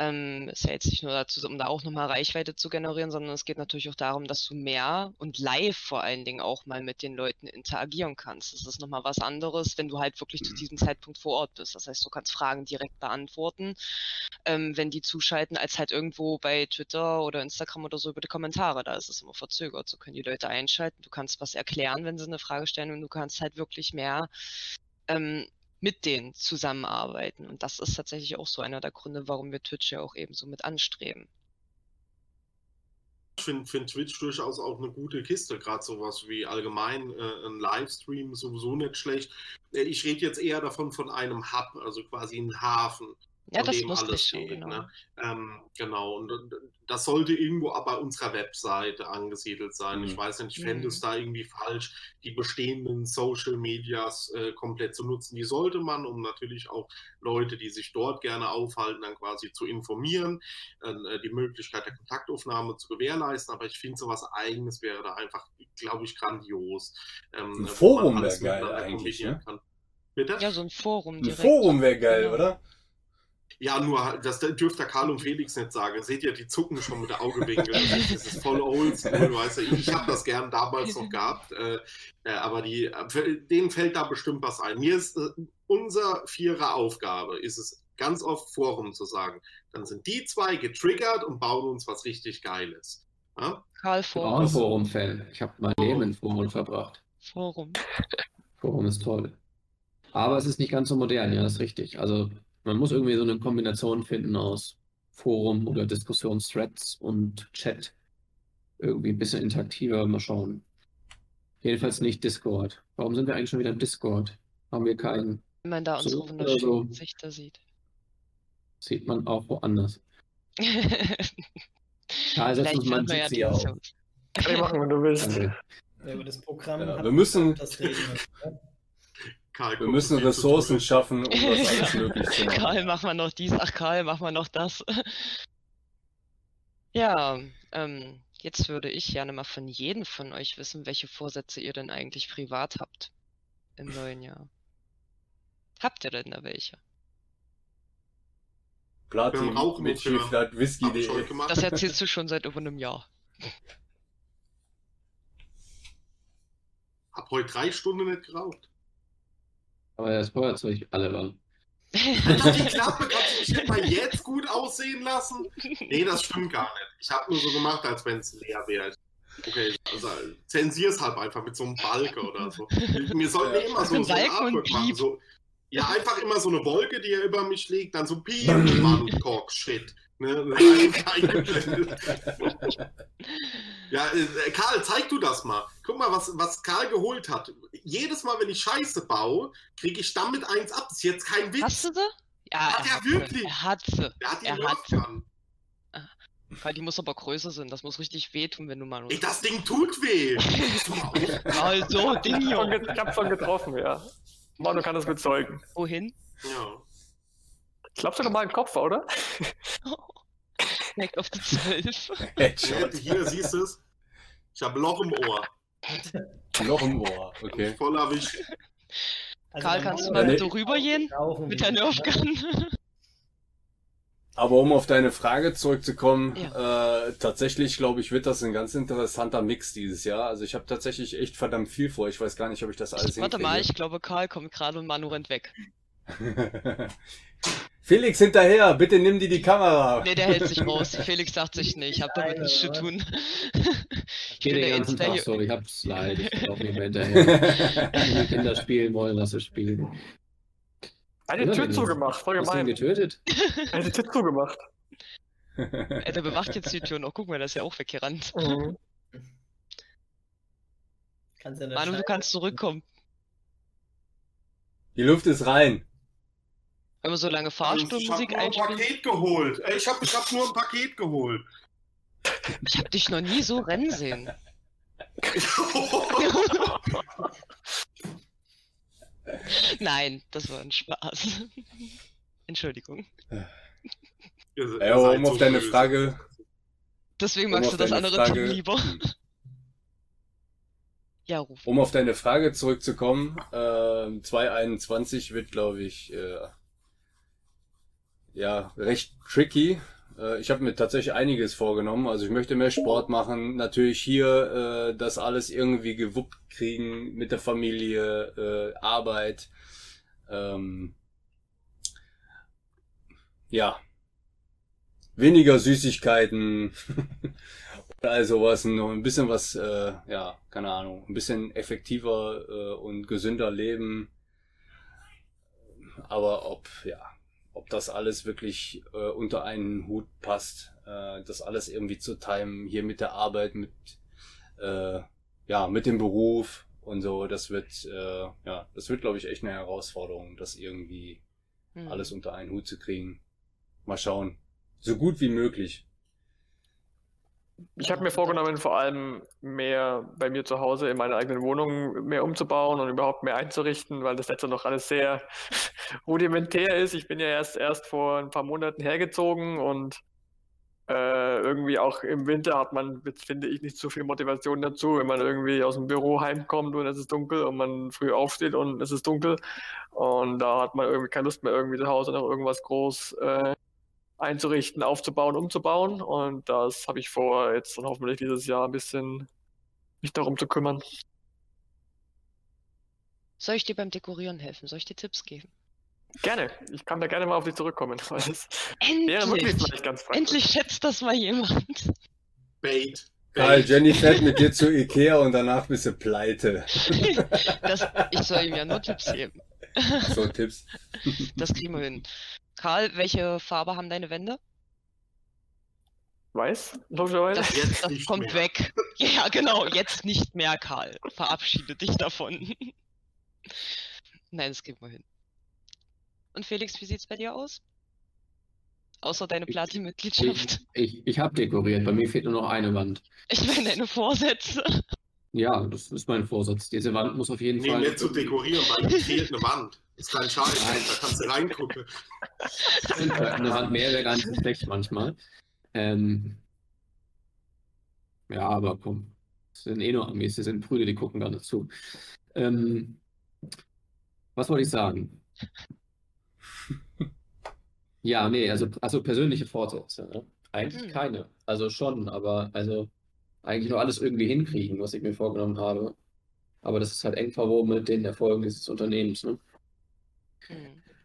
Ähm, ist ja jetzt nicht nur dazu, um da auch nochmal Reichweite zu generieren, sondern es geht natürlich auch darum, dass du mehr und live vor allen Dingen auch mal mit den Leuten interagieren kannst. Das ist nochmal was anderes, wenn du halt wirklich zu mhm. diesem Zeitpunkt vor Ort bist. Das heißt, du kannst Fragen direkt beantworten, ähm, wenn die zuschalten, als halt irgendwo bei Twitter oder Instagram oder so über die Kommentare. Da ist es immer verzögert. So können die Leute einschalten. Du kannst was erklären, wenn sie eine Frage stellen und du kannst halt wirklich mehr ähm, mit denen zusammenarbeiten. Und das ist tatsächlich auch so einer der Gründe, warum wir Twitch ja auch eben so mit anstreben. finde find Twitch durchaus auch eine gute Kiste. Gerade sowas wie allgemein äh, ein Livestream sowieso nicht schlecht. Äh, ich rede jetzt eher davon von einem Hub, also quasi ein Hafen Ja, von das dem wusste alles ich geht. genau. Ne? Ähm, genau, und und das sollte irgendwo aber bei unserer Webseite angesiedelt sein. Ich Mhm. weiß nicht, ich fände Mhm. es da irgendwie falsch, die bestehenden Social Medias äh, komplett zu nutzen. Die sollte man, um natürlich auch Leute, die sich dort gerne aufhalten, dann quasi zu informieren, äh, die Möglichkeit der Kontaktaufnahme zu gewährleisten. Aber ich finde, so was Eigenes wäre da einfach, glaube ich, grandios. Ähm, Ein Forum wäre geil eigentlich, ne? Bitte? Ja, so ein Forum Ein direkt. Forum wäre geil, Genau. oder? Ja, nur halt, das dürfte Karl und Felix nicht sagen. Seht ihr, die zucken schon mit der Augewinkel. Das ist voll oldschool, weißt du. Ich habe das gern damals noch gehabt, äh, äh, aber die, denen fällt da bestimmt was ein. Mir ist äh, unser vierer Aufgabe, ist es ganz oft Forum zu sagen. Dann sind die zwei getriggert und bauen uns was richtig Geiles. Ja? Karl Ich bin auch Forum. ein Forum-Fan. Ich habe mein Leben in Forum verbracht. Forum. Forum ist toll. Aber es ist nicht ganz so modern, ja, das ist richtig. Also man muss irgendwie so eine Kombination finden aus Forum oder Diskussionsthreads und Chat. Irgendwie ein bisschen interaktiver, mal schauen. Jedenfalls nicht Discord. Warum sind wir eigentlich schon wieder im Discord? Haben wir keinen? Wenn man da So unsere oder wunderschönen so. Gesichter sieht. Sieht man auch woanders. Karl, setz Vielleicht uns mal findet man ja auf. Diskussion. Kann ich machen, wenn du willst. Ja, über das Programm Ja, wir müssen- das reden wir. Karl, Wir müssen Ressourcen tun? schaffen, um das alles möglich zu machen. Karl, mach mal noch dies. Ach, Karl, mach mal noch das. Ja, ähm, jetzt würde ich gerne mal von jedem von euch wissen, welche Vorsätze ihr denn eigentlich privat habt im neuen Jahr. Habt ihr denn da welche? Platin auch mit. Schieflat Whisky.de. Das erzählst du schon seit über einem Jahr. Hab heute drei Stunden nicht geraucht. Aber das Feuerzeug alle waren. Alter, die Klappe kannst du nicht mal jetzt gut aussehen lassen? Nee, das stimmt gar nicht. Ich habe nur so gemacht, als wenn es leer wäre. Okay, also zensier's halt einfach mit so einem Balke oder so. Wir sollten Ja. immer so, so ein Balken und Artwork machen. So, ja, einfach immer so eine Wolke, die ja über mich liegt, dann so Piep, Mann, Talk, Shit. Ne? ja, äh, Karl, zeig du das mal. Guck mal, was, was Karl geholt hat. Jedes Mal, wenn ich Scheiße baue, kriege ich damit eins ab. Das ist jetzt kein Witz. Hast du sie? Ja, Hat er er hat sie. wirklich? Er hat sie. Der hat die Er hat- Gun. Karl, die muss aber größer sein. Das muss richtig wehtun, wenn du mal. Ey, das Ding tut weh. Also, Ding Ich hab schon hier. ich hab schon getroffen, ja. Manu kann das bezeugen. Wohin? ja. Ich glaube sogar mal im Kopf, oder? Direkt auf die 12. Headshot. Hier siehst du es. Ich habe Loch im Ohr. Noch im Ohr. Okay. Voll erwischt. Also Karl, kannst du mal da rübergehen? Mit der ne? Nerfgun? Aber um auf deine Frage zurückzukommen, äh, tatsächlich glaube ich, wird das ein ganz interessanter Mix dieses Jahr. Also ich habe tatsächlich echt verdammt viel vor. Ich weiß gar nicht, ob ich das alles Warte mal, ich glaube, Karl kommt gerade und Manu rennt weg. Felix, hinterher, bitte nimm dir die Kamera. Nee, der hält sich raus. Felix sagt sich nicht, ich hab damit nichts zu tun. Ich bin den der ganzen Tag so, ich hab's leid, ich bin auch nicht mehr hinterher. Wenn die Kinder spielen wollen, lass sie spielen. Eine Ja, Tür zugemacht, voll Hast du ihn gemein. getötet? Eine Tür zugemacht. Der bewacht jetzt die Tür noch. Guck mal, der ist ja auch weggerannt. Mhm. Kannst ja Manu, du kannst zurückkommen. Die Luft ist rein. Wenn wir so lange ich habe Fahrstuhlmusik nur ein. Paket geholt. Ey, Ich habe ich hab nur ein Paket geholt. Ich hab dich noch nie so rennen sehen. Nein, das war ein Spaß. Entschuldigung. Seid um so auf deine. Frage, Deswegen Um magst auf du das andere Frage- Team lieber. Ja, ruf. um auf deine Frage zurückzukommen, äh, 2021 wird, glaube ich, äh, ja, recht tricky. Äh, ich habe mir tatsächlich einiges vorgenommen. Also ich möchte mehr Sport machen. Natürlich hier äh, das alles irgendwie gewuppt kriegen mit der Familie, äh, Arbeit. Ähm, ja. Weniger Süßigkeiten. Oder all sowas. Noch ein bisschen was, äh, ja, keine Ahnung. Ein bisschen effektiver äh, und gesünder leben. Aber ob, ja, ob das alles wirklich äh, unter einen Hut passt, äh, das alles irgendwie zu timen, hier mit der Arbeit, mit, äh, ja, mit dem Beruf und so, das wird, äh, ja, das wird, glaube ich, echt eine Herausforderung, das irgendwie Hm. alles unter einen Hut zu kriegen. Mal schauen. So gut wie möglich. Ich habe mir vorgenommen, vor allem mehr bei mir zu Hause in meiner eigenen Wohnung mehr umzubauen und überhaupt mehr einzurichten, weil das letzte noch alles sehr rudimentär ist. Ich bin ja erst erst vor ein paar Monaten hergezogen und äh, irgendwie auch im Winter hat man, finde ich, nicht so viel Motivation dazu, wenn man irgendwie aus dem Büro heimkommt und es ist dunkel und man früh aufsteht und es ist dunkel und da hat man irgendwie keine Lust mehr, irgendwie zu Hause noch irgendwas groß äh, einzurichten, aufzubauen, umzubauen. Und das habe ich vor, jetzt dann hoffentlich dieses Jahr ein bisschen mich darum zu kümmern. Soll ich dir beim Dekorieren helfen? Soll ich dir Tipps geben? Gerne. Ich kann da gerne mal auf dich zurückkommen, weil es wäre wirklich Endlich! vielleicht ganz praktisch. Endlich schätzt das mal jemand. Bait. Karl, Bait. Jenny fährt mit dir zu Ikea und danach bist du pleite. Das, ich soll ihm ja nur Tipps geben. So Tipps. Das kriegen wir hin. Karl, welche Farbe haben deine Wände? Weiß, logischerweise. Das, Jetzt das nicht kommt mehr. weg. Ja, genau, jetzt nicht mehr, Karl. Verabschiede dich davon. Nein, das kriegen wir hin. Und Felix, wie sieht's bei dir aus? Außer deine Platin-Mitgliedschaft. Ich, ich, ich habe dekoriert, bei mir fehlt nur noch eine Wand. Ich meine, deine Vorsätze. Ja, das ist mein Vorsatz. Diese Wand muss auf jeden Nee, Fall. nicht zu dekorieren, weil mir fehlt eine Wand. Ist kein Scheiß, Nein. da kannst du reingucken. Eine Wand mehr wäre gar nicht so schlecht manchmal. Ähm, ja, aber komm. Das sind eh nur Amis, das sind Brüder, die gucken gar nicht zu. Ähm, was wollte ich sagen? Ja, nee, also, also persönliche Vorsätze. Ne? Eigentlich Hm. keine. Also schon, aber also eigentlich nur alles irgendwie hinkriegen, was ich mir vorgenommen habe. Aber das ist halt eng verwoben mit den Erfolgen dieses Unternehmens. Ne? Hm.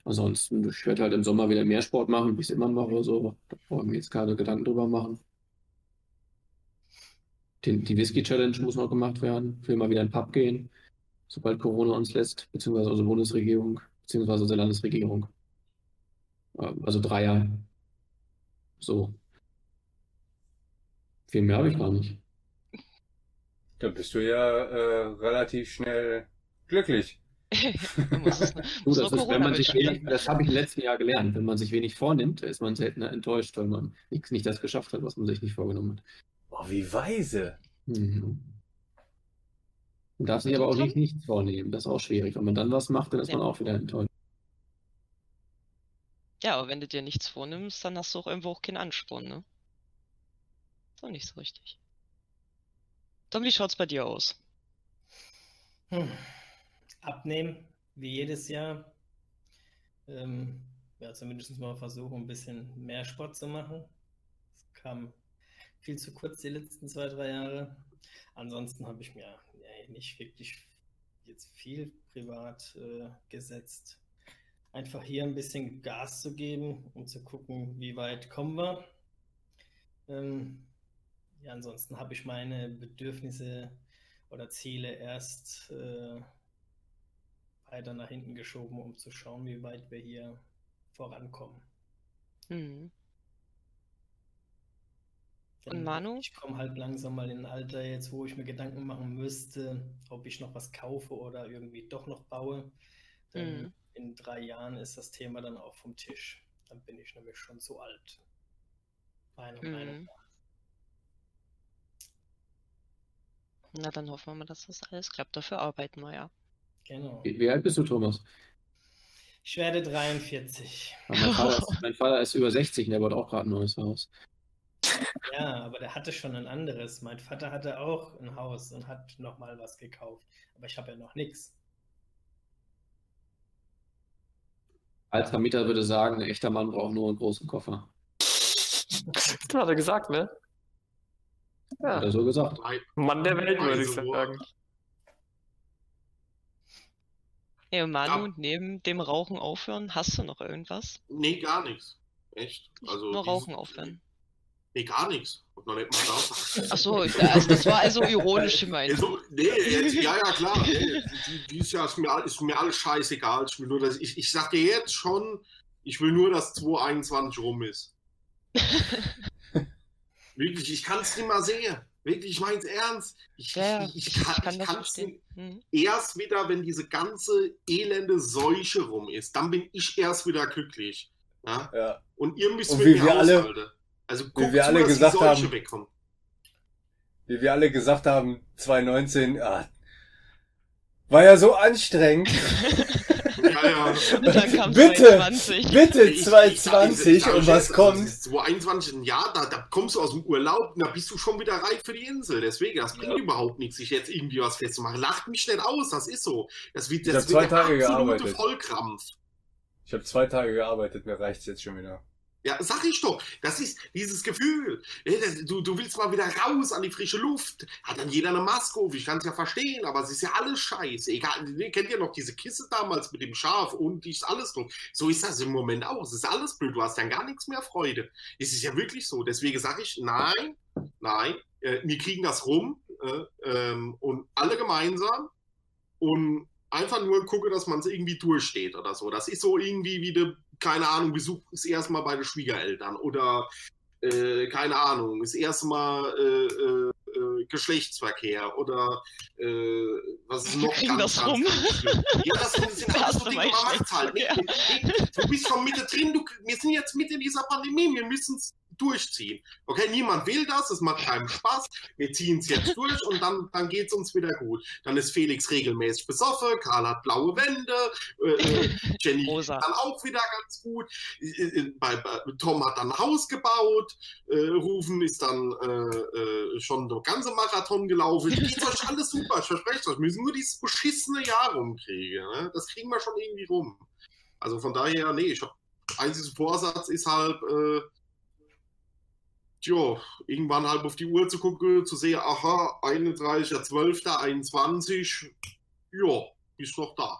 Ansonsten, ich werde halt im Sommer wieder mehr Sport machen, wie ich es immer mache. So. Da brauche ich mir jetzt keine Gedanken drüber machen. Den, die Whisky-Challenge muss noch gemacht werden. Ich will mal wieder in den Pub gehen, sobald Corona uns lässt, beziehungsweise unsere Bundesregierung, beziehungsweise unsere Landesregierung. Ähm, Also Dreier. So. Viel mehr habe ich gar nicht. Da bist du ja äh, relativ schnell glücklich. Man muss das ist, wenn man sich wenig, das habe ich im letzten Jahr gelernt. Wenn man sich wenig vornimmt, ist man seltener enttäuscht, weil man nicht, nicht das geschafft hat, was man sich nicht vorgenommen hat. Boah, wie weise. Mhm. Man darf sich aber auch nicht nichts vornehmen. Das ist auch schwierig. Wenn man dann was macht, dann ist man Ja. auch wieder enttäuscht. Ja, aber wenn du dir nichts vornimmst, dann hast du auch irgendwo auch keinen Ansporn, ne? Ist auch nicht so richtig. Tom, wie schaut's bei dir aus? Hm. Abnehmen, wie jedes Jahr. Ähm, ja, zumindest mal versuchen, ein bisschen mehr Sport zu machen. Es kam viel zu kurz die letzten zwei, drei Jahre. Ansonsten habe ich mir nee, nicht wirklich jetzt viel privat äh, gesetzt. Einfach hier ein bisschen Gas zu geben, um zu gucken, wie weit kommen wir. Ähm, ja, ansonsten habe ich meine Bedürfnisse oder Ziele erst äh, weiter nach hinten geschoben, um zu schauen, wie weit wir hier vorankommen. Hm. Und Manu? Ich komme halt langsam mal in ein Alter jetzt, wo ich mir Gedanken machen müsste, ob ich noch was kaufe oder irgendwie doch noch baue. Denn Mhm. in drei Jahren ist das Thema dann auch vom Tisch. Dann bin ich nämlich schon zu alt. Meiner Meinung Mhm. nach. Na, dann hoffen wir mal, dass das alles klappt. Dafür arbeiten wir ja. Genau. Wie, wie alt bist du, Thomas? Ich werde 43. Ja, Mein Vater ist, mein Vater ist über 60 und der baut auch gerade ein neues Haus. Ja, aber der hatte schon ein anderes. Mein Vater hatte auch ein Haus und hat nochmal was gekauft. Aber ich habe ja noch nichts. Als Vermieter würde sagen, ein echter Mann braucht nur einen großen Koffer. Das hat er gesagt, ne? Ja, Hat er so gesagt. Mann der Welt, würde ich sagen. Hey, Manu, Ja. neben dem Rauchen aufhören, hast du noch irgendwas? Nee, gar nichts. Echt? Also Nur dieses- Rauchen aufhören. Nee, gar nichts. Hab noch nicht mal da. Ach so, ich- also das war also ironisch gemeint. Also, nee, jetzt, ja, ja, klar. Nee, die- dieses Jahr ist mir, ist mir alles scheißegal. Ich, will nur, dass ich, ich sag dir jetzt schon, Ich will nur, dass 2021 rum ist. Wirklich, ich kann es nicht mal sehen. Wirklich, ich meine es ernst. Ich, Ja, ich, ich, ich kann, kann ich das kann's verstehen. Mhm. erst wieder, wenn diese ganze elende Seuche rum ist, dann bin ich erst wieder glücklich. Ja? Ja. Und ihr müsst Und mit wie mir alle- aushalten. Also guckt wir zu, alle dass gesagt die Seuche haben- wegkommt. Wie wir alle gesagt haben, 2019, ah, war ja so anstrengend. Ja, ja. Bitte, 2020. Bitte Ich- ich- 2020 ich- ich- und was kommt? das 2021 ein Jahr, da, da kommst du aus dem Urlaub und da bist du schon wieder reif für die Insel. Deswegen, das bringt Ja. überhaupt nichts, sich jetzt irgendwie was festzumachen. Lacht mich nicht aus, das ist so. Das wird, Ich das hab zwei wird der Tage absolute gearbeitet. Vollkrampf. Ich habe zwei Tage gearbeitet, mir reicht's jetzt schon wieder. Ja, sag ich doch. Das ist dieses Gefühl. Du, du willst mal wieder raus an die frische Luft. Hat dann jeder eine Maske auf. Ich kann es ja verstehen, aber es ist ja alles scheiße. Egal, ihr kennt ja noch diese Kiste damals mit dem Schaf und ist alles drum. So ist das im Moment auch. Es ist alles blöd. Du hast dann gar nichts mehr Freude. Es ist ja wirklich so. Deswegen sage ich, nein, nein, äh, wir kriegen das rum äh, ähm, und alle gemeinsam und einfach nur gucke, dass man es irgendwie durchsteht oder so. Das ist so irgendwie wie de, keine Ahnung, Besuch ist erstmal bei den Schwiegereltern oder äh, keine Ahnung, ist erstmal äh, äh, äh, Geschlechtsverkehr oder äh, was ist noch kriegen das rum. schlimm. Ja, das sind, alles so Dinge, man halt. Nee, nee, du bist schon mittendrin, du, wir sind jetzt mit in dieser Pandemie, wir müssen es durchziehen. Okay, niemand will das, es macht keinen Spaß, wir ziehen es jetzt durch und dann, dann geht es uns wieder gut. Dann ist Felix regelmäßig besoffen, Karl hat blaue Wände, äh, äh, Jenny Rosa. dann auch wieder ganz gut, äh, äh, bei, bei, Tom hat dann ein Haus gebaut, äh, Rufen ist dann äh, schon der ganze Marathon gelaufen. Geht euch alles super, ich verspreche euch. Wir müssen nur dieses beschissene Jahr rumkriegen. Ne? Das kriegen wir schon irgendwie rum. Also von daher, nee, ich hab, einziges Vorsatz ist halt, äh, tja, irgendwann halt auf die Uhr zu gucken, zu sehen, aha, 31.12.21, ja, ist noch da.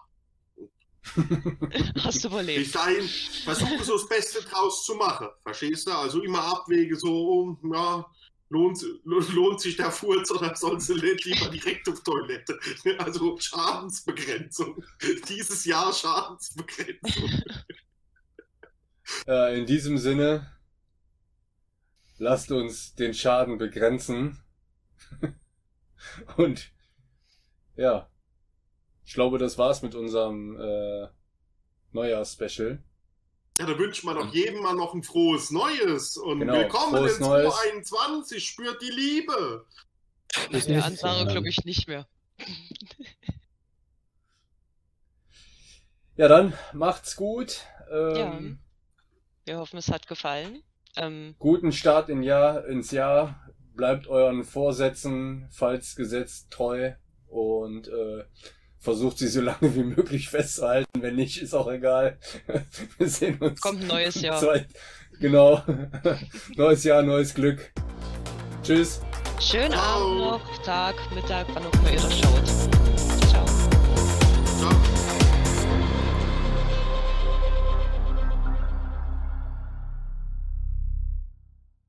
Hast du überlebt. Bis dahin versuche so das Beste draus zu machen. Verstehst du? Also immer abwäge, so, ja, lohnt, lohnt sich der Furz oder sollst du nicht lieber direkt auf Toilette? Also Schadensbegrenzung. Dieses Jahr Schadensbegrenzung. Äh, in diesem Sinne, lasst uns den Schaden begrenzen. Und ja, ich glaube, das war's mit unserem äh, Neujahrs-Special. Ja, da wünscht man doch jedem mal noch ein frohes Neues und Genau, willkommen in Neues. 2021, spürt die Liebe. Bis Der Jahr. glaube ich nicht mehr. Ja, dann macht's gut. Ähm, Wir hoffen, es hat gefallen. Ähm, Guten Start in Jahr, ins Jahr. Bleibt euren Vorsätzen, falls gesetzt, treu und äh, versucht sie so lange wie möglich festzuhalten. Wenn nicht, ist auch egal. Wir sehen uns. kommt ein neues Jahr. Zwei, genau. neues Jahr, neues Glück. Tschüss. Schönen. Abend noch, Tag, Mittag, wann auch immer ihr das schaut.